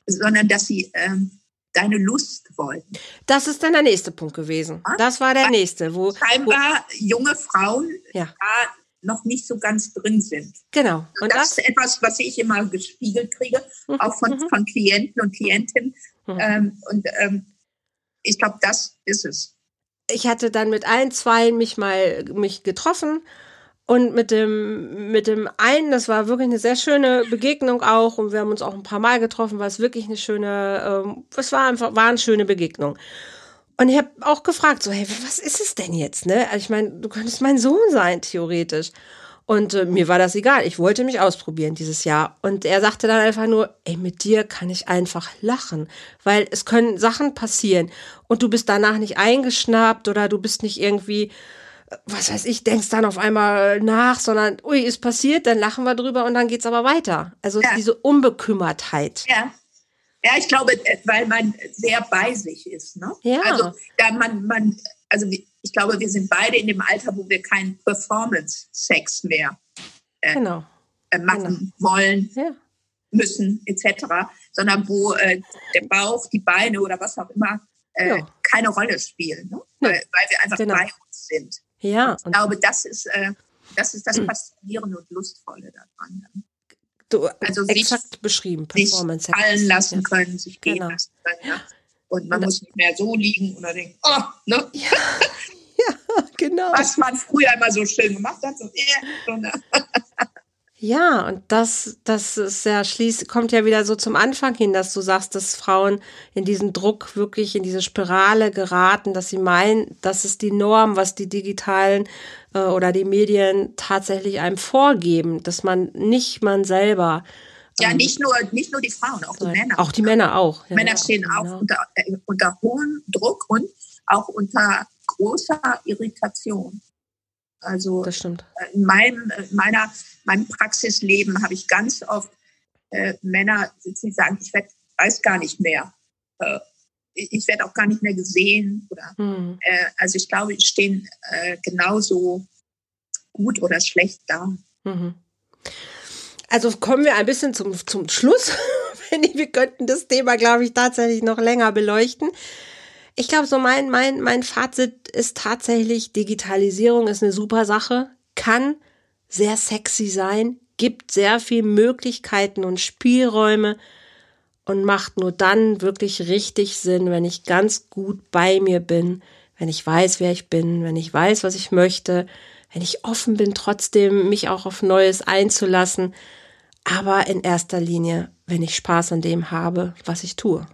sondern dass sie ähm, deine Lust wollten. Das ist dann der nächste Punkt gewesen. Ja? Das war der Weil nächste, wo scheinbar wo, junge Frauen ja. da noch nicht so ganz drin sind. Genau. Und das, das ist etwas, was ich immer gespiegelt kriege, mhm. auch von, mhm. von Klienten und Klientinnen. Mhm. Ähm, und ähm, ich glaube, das ist es. Ich hatte dann mit allen zwei mich mal mich getroffen und mit dem, mit dem einen, das war wirklich eine sehr schöne Begegnung auch und wir haben uns auch ein paar Mal getroffen, war es wirklich eine schöne, ähm, es war einfach, war eine schöne Begegnung. Und ich habe auch gefragt, so, hey, was ist es denn jetzt, ne? Also ich meine, du könntest mein Sohn sein, theoretisch. Und äh, mir war das egal. Ich wollte mich ausprobieren dieses Jahr. Und er sagte dann einfach nur, ey, mit dir kann ich einfach lachen, weil es können Sachen passieren und du bist danach nicht eingeschnappt oder du bist nicht irgendwie, äh, was weiß ich, denkst dann auf einmal nach, sondern, ui, ist passiert, dann lachen wir drüber und dann geht's aber weiter. Also ja. diese Unbekümmertheit. Ja. Ja, ich glaube, weil man sehr bei sich ist. Ne? Ja. Also da man, man, also ich glaube, wir sind beide in dem Alter, wo wir keinen Performance-Sex mehr äh, genau. äh, machen genau. wollen, ja. müssen, etc., sondern wo äh, der Bauch, die Beine oder was auch immer äh, ja. keine Rolle spielen, ne? weil, weil, wir einfach genau. bei uns sind. Ja. Und ich glaube, das ist, äh, das ist das Faszinierende und Lustvolle daran. Du, also exakt sich, beschrieben, Performance. Sich fallen lassen können, sich gehen genau. lassen können. Ja. Und man und muss nicht mehr so liegen oder denken, oh, ne? Ja. ja, genau. Was man früher immer so schön gemacht hat. So, so ne? Ja, und das, das ist ja schließt, kommt ja wieder so zum Anfang hin, dass du sagst, dass Frauen in diesen Druck wirklich in diese Spirale geraten, dass sie meinen, das ist die Norm, was die digitalen äh, oder die Medien tatsächlich einem vorgeben, dass man nicht man selber. Ja, ähm, nicht nur, nicht nur die Frauen, auch die Männer. Auch die Männer auch. Ja, Männer stehen auch genau. unter, äh, unter hohem Druck und auch unter großer Irritation. Also. Äh, in meinem, äh, meiner, meinem Praxisleben habe ich ganz oft äh, Männer sitzen, die sagen, ich werd, weiß gar nicht mehr. Äh, ich werde auch gar nicht mehr gesehen. Oder, hm. äh, also ich glaube, die stehen äh, genauso gut oder schlecht da. Mhm. Also kommen wir ein bisschen zum, zum Schluss. wir könnten das Thema, glaube ich, tatsächlich noch länger beleuchten. Ich glaube, so mein, mein, mein Fazit ist tatsächlich, Digitalisierung ist eine super Sache. kann sehr sexy sein, gibt sehr viel Möglichkeiten und Spielräume und macht nur dann wirklich richtig Sinn, wenn ich ganz gut bei mir bin, wenn ich weiß, wer ich bin, wenn ich weiß, was ich möchte, wenn ich offen bin, trotzdem mich auch auf Neues einzulassen, aber in erster Linie, wenn ich Spaß an dem habe, was ich tue.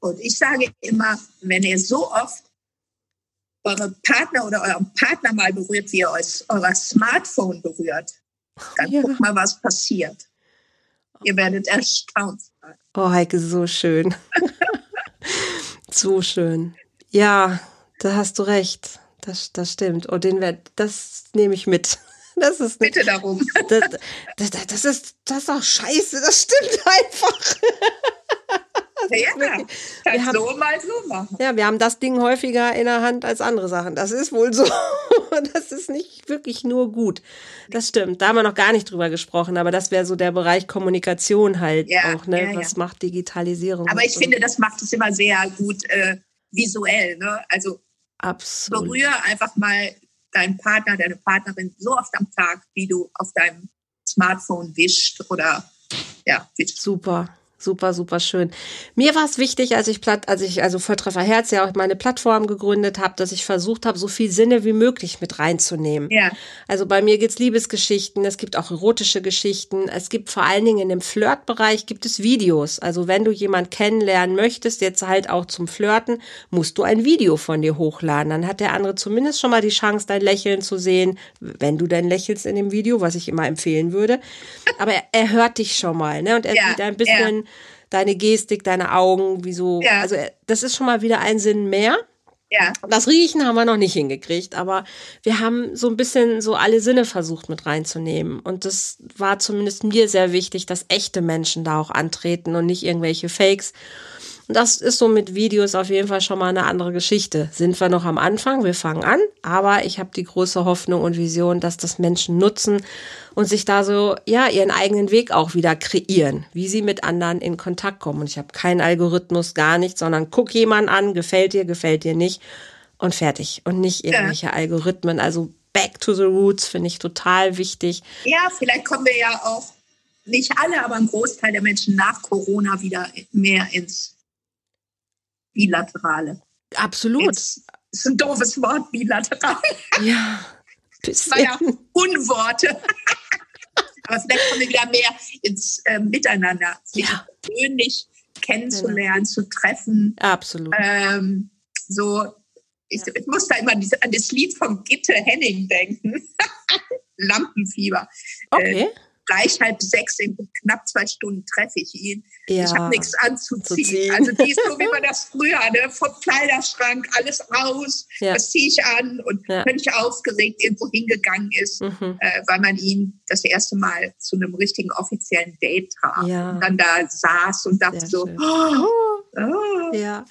Und ich sage immer, wenn ihr so oft eure Partner oder euren Partner mal berührt, wie ihr euer Smartphone berührt, dann ja. guckt mal, was passiert. Ihr werdet erstaunt sein. Oh, Heike, so schön. so schön. Ja, da hast du recht. Das, das stimmt. Und den werd, das nehme ich mit. Das ist Bitte darum. Das, das, das, ist, das ist auch scheiße. Das stimmt einfach. Ja, wirklich, wir haben, so mal so machen. Ja, wir haben das Ding häufiger in der Hand als andere Sachen. Das ist wohl so. Das ist nicht wirklich nur gut. Das stimmt. Da haben wir noch gar nicht drüber gesprochen, aber das wäre so der Bereich Kommunikation halt ja, auch. Ne? Ja, Was macht Digitalisierung? Aber ich so. finde, das macht es immer sehr gut äh, visuell. Ne? Also Absolut. berühre einfach mal deinen Partner, deine Partnerin so oft am Tag, wie du auf deinem Smartphone wischt oder ja, wischt. Super. Super, super schön. Mir war es wichtig, als ich platt, als ich also Volltreffer Herz ja auch meine Plattform gegründet habe, dass ich versucht habe, so viel Sinne wie möglich mit reinzunehmen. Ja. Also bei mir gibt's Liebesgeschichten, es gibt auch erotische Geschichten, es gibt vor allen Dingen in dem Flirtbereich gibt es Videos. Also wenn du jemand kennenlernen möchtest, jetzt halt auch zum Flirten, musst du ein Video von dir hochladen. Dann hat der andere zumindest schon mal die Chance, dein Lächeln zu sehen, wenn du denn lächelst in dem Video, was ich immer empfehlen würde. Aber er, er hört dich schon mal, ne? Und er ja, sieht ein bisschen. Ja deine Gestik, deine Augen, wieso. Ja. Also äh, das ist schon mal wieder ein Sinn mehr. Ja. Das Riechen haben wir noch nicht hingekriegt, aber wir haben so ein bisschen so alle Sinne versucht mit reinzunehmen. Und das war zumindest mir sehr wichtig, dass echte Menschen da auch antreten und nicht irgendwelche Fakes. Und das ist so mit Videos auf jeden Fall schon mal eine andere Geschichte. Sind wir noch am Anfang? Wir fangen an, aber ich habe die große Hoffnung und Vision, dass das Menschen nutzen und sich da so, ja, ihren eigenen Weg auch wieder kreieren, wie sie mit anderen in Kontakt kommen. Und ich habe keinen Algorithmus, gar nicht, sondern guck jemanden an, gefällt dir, gefällt dir nicht und fertig. Und nicht irgendwelche ja. Algorithmen. Also back to the roots finde ich total wichtig. Ja, vielleicht kommen wir ja auch nicht alle, aber ein Großteil der Menschen nach Corona wieder mehr ins Bilaterale. Absolut. Ist, ist ein doofes Wort, bilateral. Ja. Das war ja Unworte. Aber vielleicht kommen wir wieder mehr ins äh, Miteinander, sich ja. persönlich kennenzulernen, genau. zu treffen. Absolut. Ähm, so, ich, ich muss da immer an das Lied von Gitte Henning denken. Lampenfieber. Okay. Äh, gleich halb sechs, in knapp zwei Stunden treffe ich ihn. Ja, ich habe nichts anzuziehen. Also die ist so, wie man das früher, ne? vom Kleiderschrank, alles raus, ja. das ziehe ich an und ja. völlig aufgeregt irgendwo hingegangen ist, mhm. äh, weil man ihn das erste Mal zu einem richtigen offiziellen Date traf. Ja. Und dann da saß und dachte Sehr so, oh, oh. Ja,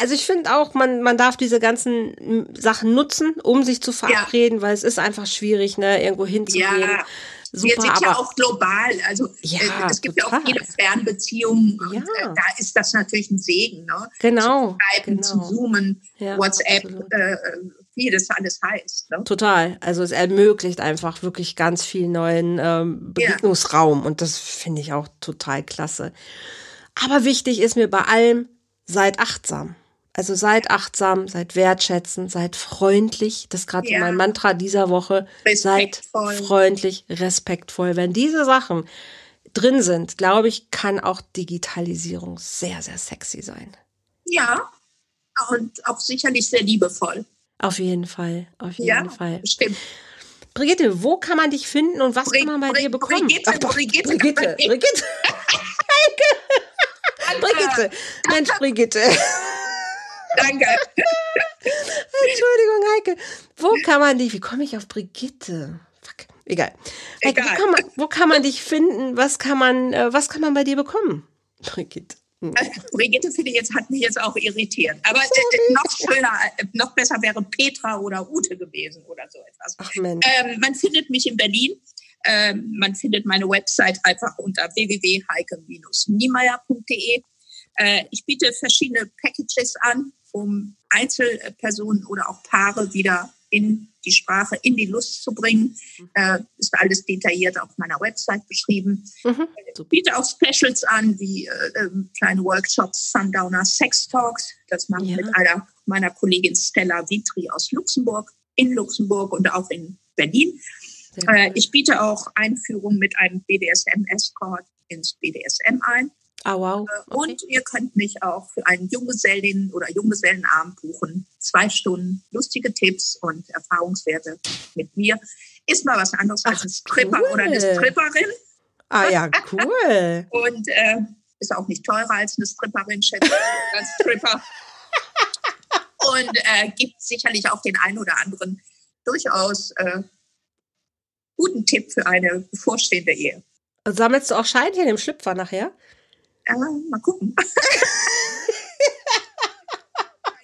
also ich finde auch, man, man darf diese ganzen Sachen nutzen, um sich zu verabreden, weil es ist einfach schwierig, ne, irgendwo hinzugehen. Ja Super, wir sind ja auch global. Also ja, äh, es gibt total. ja auch viele Fernbeziehungen. Ja. Und, äh, da ist das natürlich ein Segen. Ne? Genau. Zu Skypen, genau. zu Zoomen, ja, WhatsApp, äh, wie das alles heißt. Ne? Total. Also es ermöglicht einfach wirklich ganz viel neuen ähm, Begegnungsraum. Und das finde ich auch total klasse. Aber wichtig ist mir bei allem, seid achtsam. Also seid achtsam, seid wertschätzend, seid freundlich. Das ist gerade ja. mein Mantra dieser Woche. Seid freundlich, respektvoll. Wenn diese Sachen drin sind, glaube ich, kann auch Digitalisierung sehr, sehr sexy sein. Ja, und auch sicherlich sehr liebevoll. Auf jeden Fall, auf jeden ja, Fall. Stimmt. Brigitte, wo kann man dich finden und was Bri kann man bei Bri dir bekommen? Brigitte, Ach, doch, Brigitte, Brigitte, Brigitte. Brigitte. Mensch, Brigitte. Danke. Entschuldigung, Heike. Wo kann man dich, wie komme ich auf Brigitte? Fuck, egal. Heike, egal. Wo, kann man, wo kann man dich finden? Was kann man, äh, was kann man bei dir bekommen? Brigitte. Hm. Brigitte finde ich jetzt, hat mich jetzt auch irritiert. Aber äh, noch schöner, äh, noch besser wäre Petra oder Ute gewesen oder so etwas. Ach Mensch. Ähm, man findet mich in Berlin. Ähm, man findet meine Website einfach unter www.heike-niemeyer.de. Äh, ich biete verschiedene Packages an um Einzelpersonen oder auch Paare wieder in die Sprache, in die Lust zu bringen. Äh, ist alles detailliert auf meiner Website beschrieben. Mhm. Ich biete auch Specials an, wie äh, ähm, kleine Workshops, Sundowner Sex Talks. Das mache ich ja. mit einer meiner Kollegin Stella Vitri aus Luxemburg, in Luxemburg und auch in Berlin. Äh, ich biete auch Einführung mit einem BDSM-Escort ins BDSM ein. Ah, wow. Äh, okay. Und ihr könnt mich auch für einen Junggesellin- oder Junggesellenabend buchen. Zwei Stunden lustige Tipps und Erfahrungswerte mit mir. Ist mal was anderes Ach, als ein Stripper cool. oder eine Stripperin. Ah ja, cool. und äh, ist auch nicht teurer als eine Stripperin, schätze ich, als Stripper. und äh, gibt sicherlich auch den einen oder anderen durchaus äh, guten Tipp für eine bevorstehende Ehe. Sammelst du auch Scheinchen im Schlüpfer nachher? Ja, mal gucken.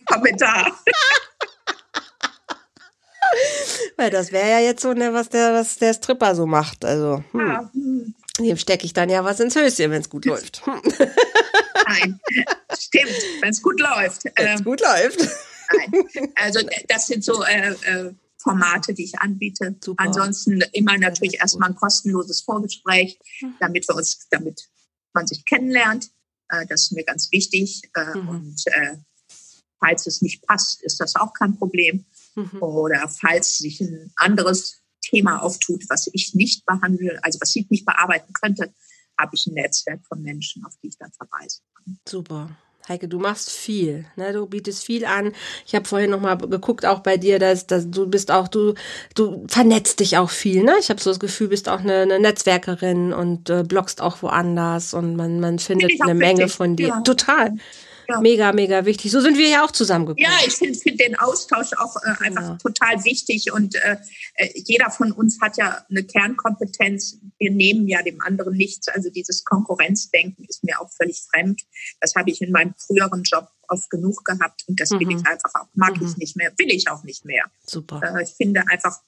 Kommentar. Weil das wäre ja jetzt so, ne, was der, was der Stripper so macht. Also, hm. ja. dem stecke ich dann ja was ins Höschen, wenn es gut läuft. Nein, stimmt, wenn es gut läuft. Wenn es ähm, gut läuft. Nein, also das sind so äh, äh, Formate, die ich anbiete. Super. Ansonsten immer natürlich erstmal ein kostenloses Vorgespräch, hm. damit wir uns, damit man sich kennenlernt. Äh, das ist mir ganz wichtig. Äh, mhm. Und äh, falls es nicht passt, ist das auch kein Problem. Mhm. Oder falls sich ein anderes Thema auftut, was ich nicht behandle, also was ich nicht bearbeiten könnte, habe ich ein Netzwerk von Menschen, auf die ich dann verweisen kann. Super. Heike, du machst viel, ne? Du bietest viel an. Ich habe vorhin noch mal geguckt, auch bei dir, dass, dass du bist auch du du vernetzt dich auch viel, ne? Ich habe so das Gefühl, bist auch eine, eine Netzwerkerin und äh, bloggst auch woanders und man man findet eine Menge von dir. Ja. Total. Ja. Mega, mega wichtig. So sind wir ja auch zusammengekommen. Ja, ich finde find den Austausch auch äh, einfach ja. total wichtig und äh, äh, jeder von uns hat ja eine Kernkompetenz. Wir nehmen ja dem anderen nichts. Also dieses Konkurrenzdenken ist mir auch völlig fremd. Das habe ich in meinem früheren Job oft genug gehabt und das mhm. will ich mhm. einfach auch, mag mhm. ich nicht mehr, will ich auch nicht mehr. Super. Äh, ich finde einfach,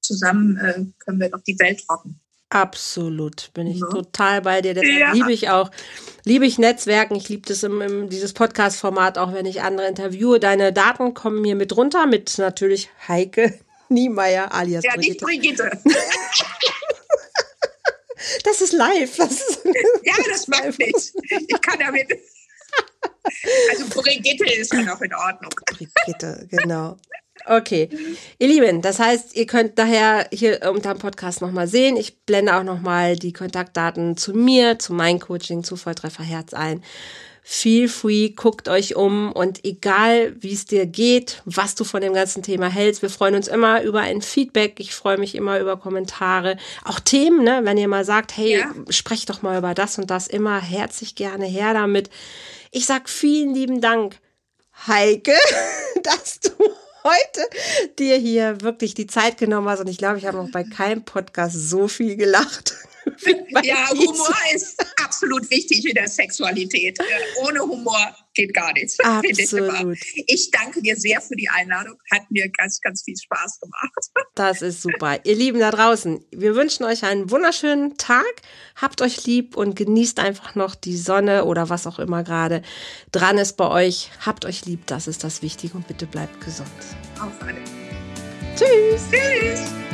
zusammen äh, können wir doch die Welt rocken. Absolut, bin ich ja. total bei dir. Deshalb ja. liebe ich auch, liebe ich Netzwerken. Ich liebe das im, im dieses Podcast-Format, auch wenn ich andere interviewe. Deine Daten kommen mir mit runter, mit natürlich Heike Niemeyer alias ja, Brigitte. Brigitte. das ist live. Das ist ja, das macht nichts. Ich kann damit. Also Brigitte ist ja noch in Ordnung. Brigitte, genau. Okay. Ihr Lieben, das heißt, ihr könnt daher hier unter dem Podcast nochmal sehen. Ich blende auch nochmal die Kontaktdaten zu mir, zu meinem Coaching, zu Volltreffer Herz ein. Feel free, guckt euch um und egal wie es dir geht, was du von dem ganzen Thema hältst, wir freuen uns immer über ein Feedback. Ich freue mich immer über Kommentare, auch Themen, ne? wenn ihr mal sagt, hey, ja. sprecht doch mal über das und das, immer herzlich gerne her damit. Ich sag vielen lieben Dank, Heike, dass du heute dir hier wirklich die Zeit genommen hast. Und ich glaube, ich habe noch bei keinem Podcast so viel gelacht. ja, Humor ist absolut wichtig in der Sexualität. Ohne Humor geht gar nichts. Absolut. Ich danke dir sehr für die Einladung. Hat mir ganz, ganz viel Spaß gemacht. Das ist super. Ihr Lieben da draußen, wir wünschen euch einen wunderschönen Tag. Habt euch lieb und genießt einfach noch die Sonne oder was auch immer gerade dran ist bei euch. Habt euch lieb, das ist das Wichtige und bitte bleibt gesund. Auf alle. Tschüss. Tschüss.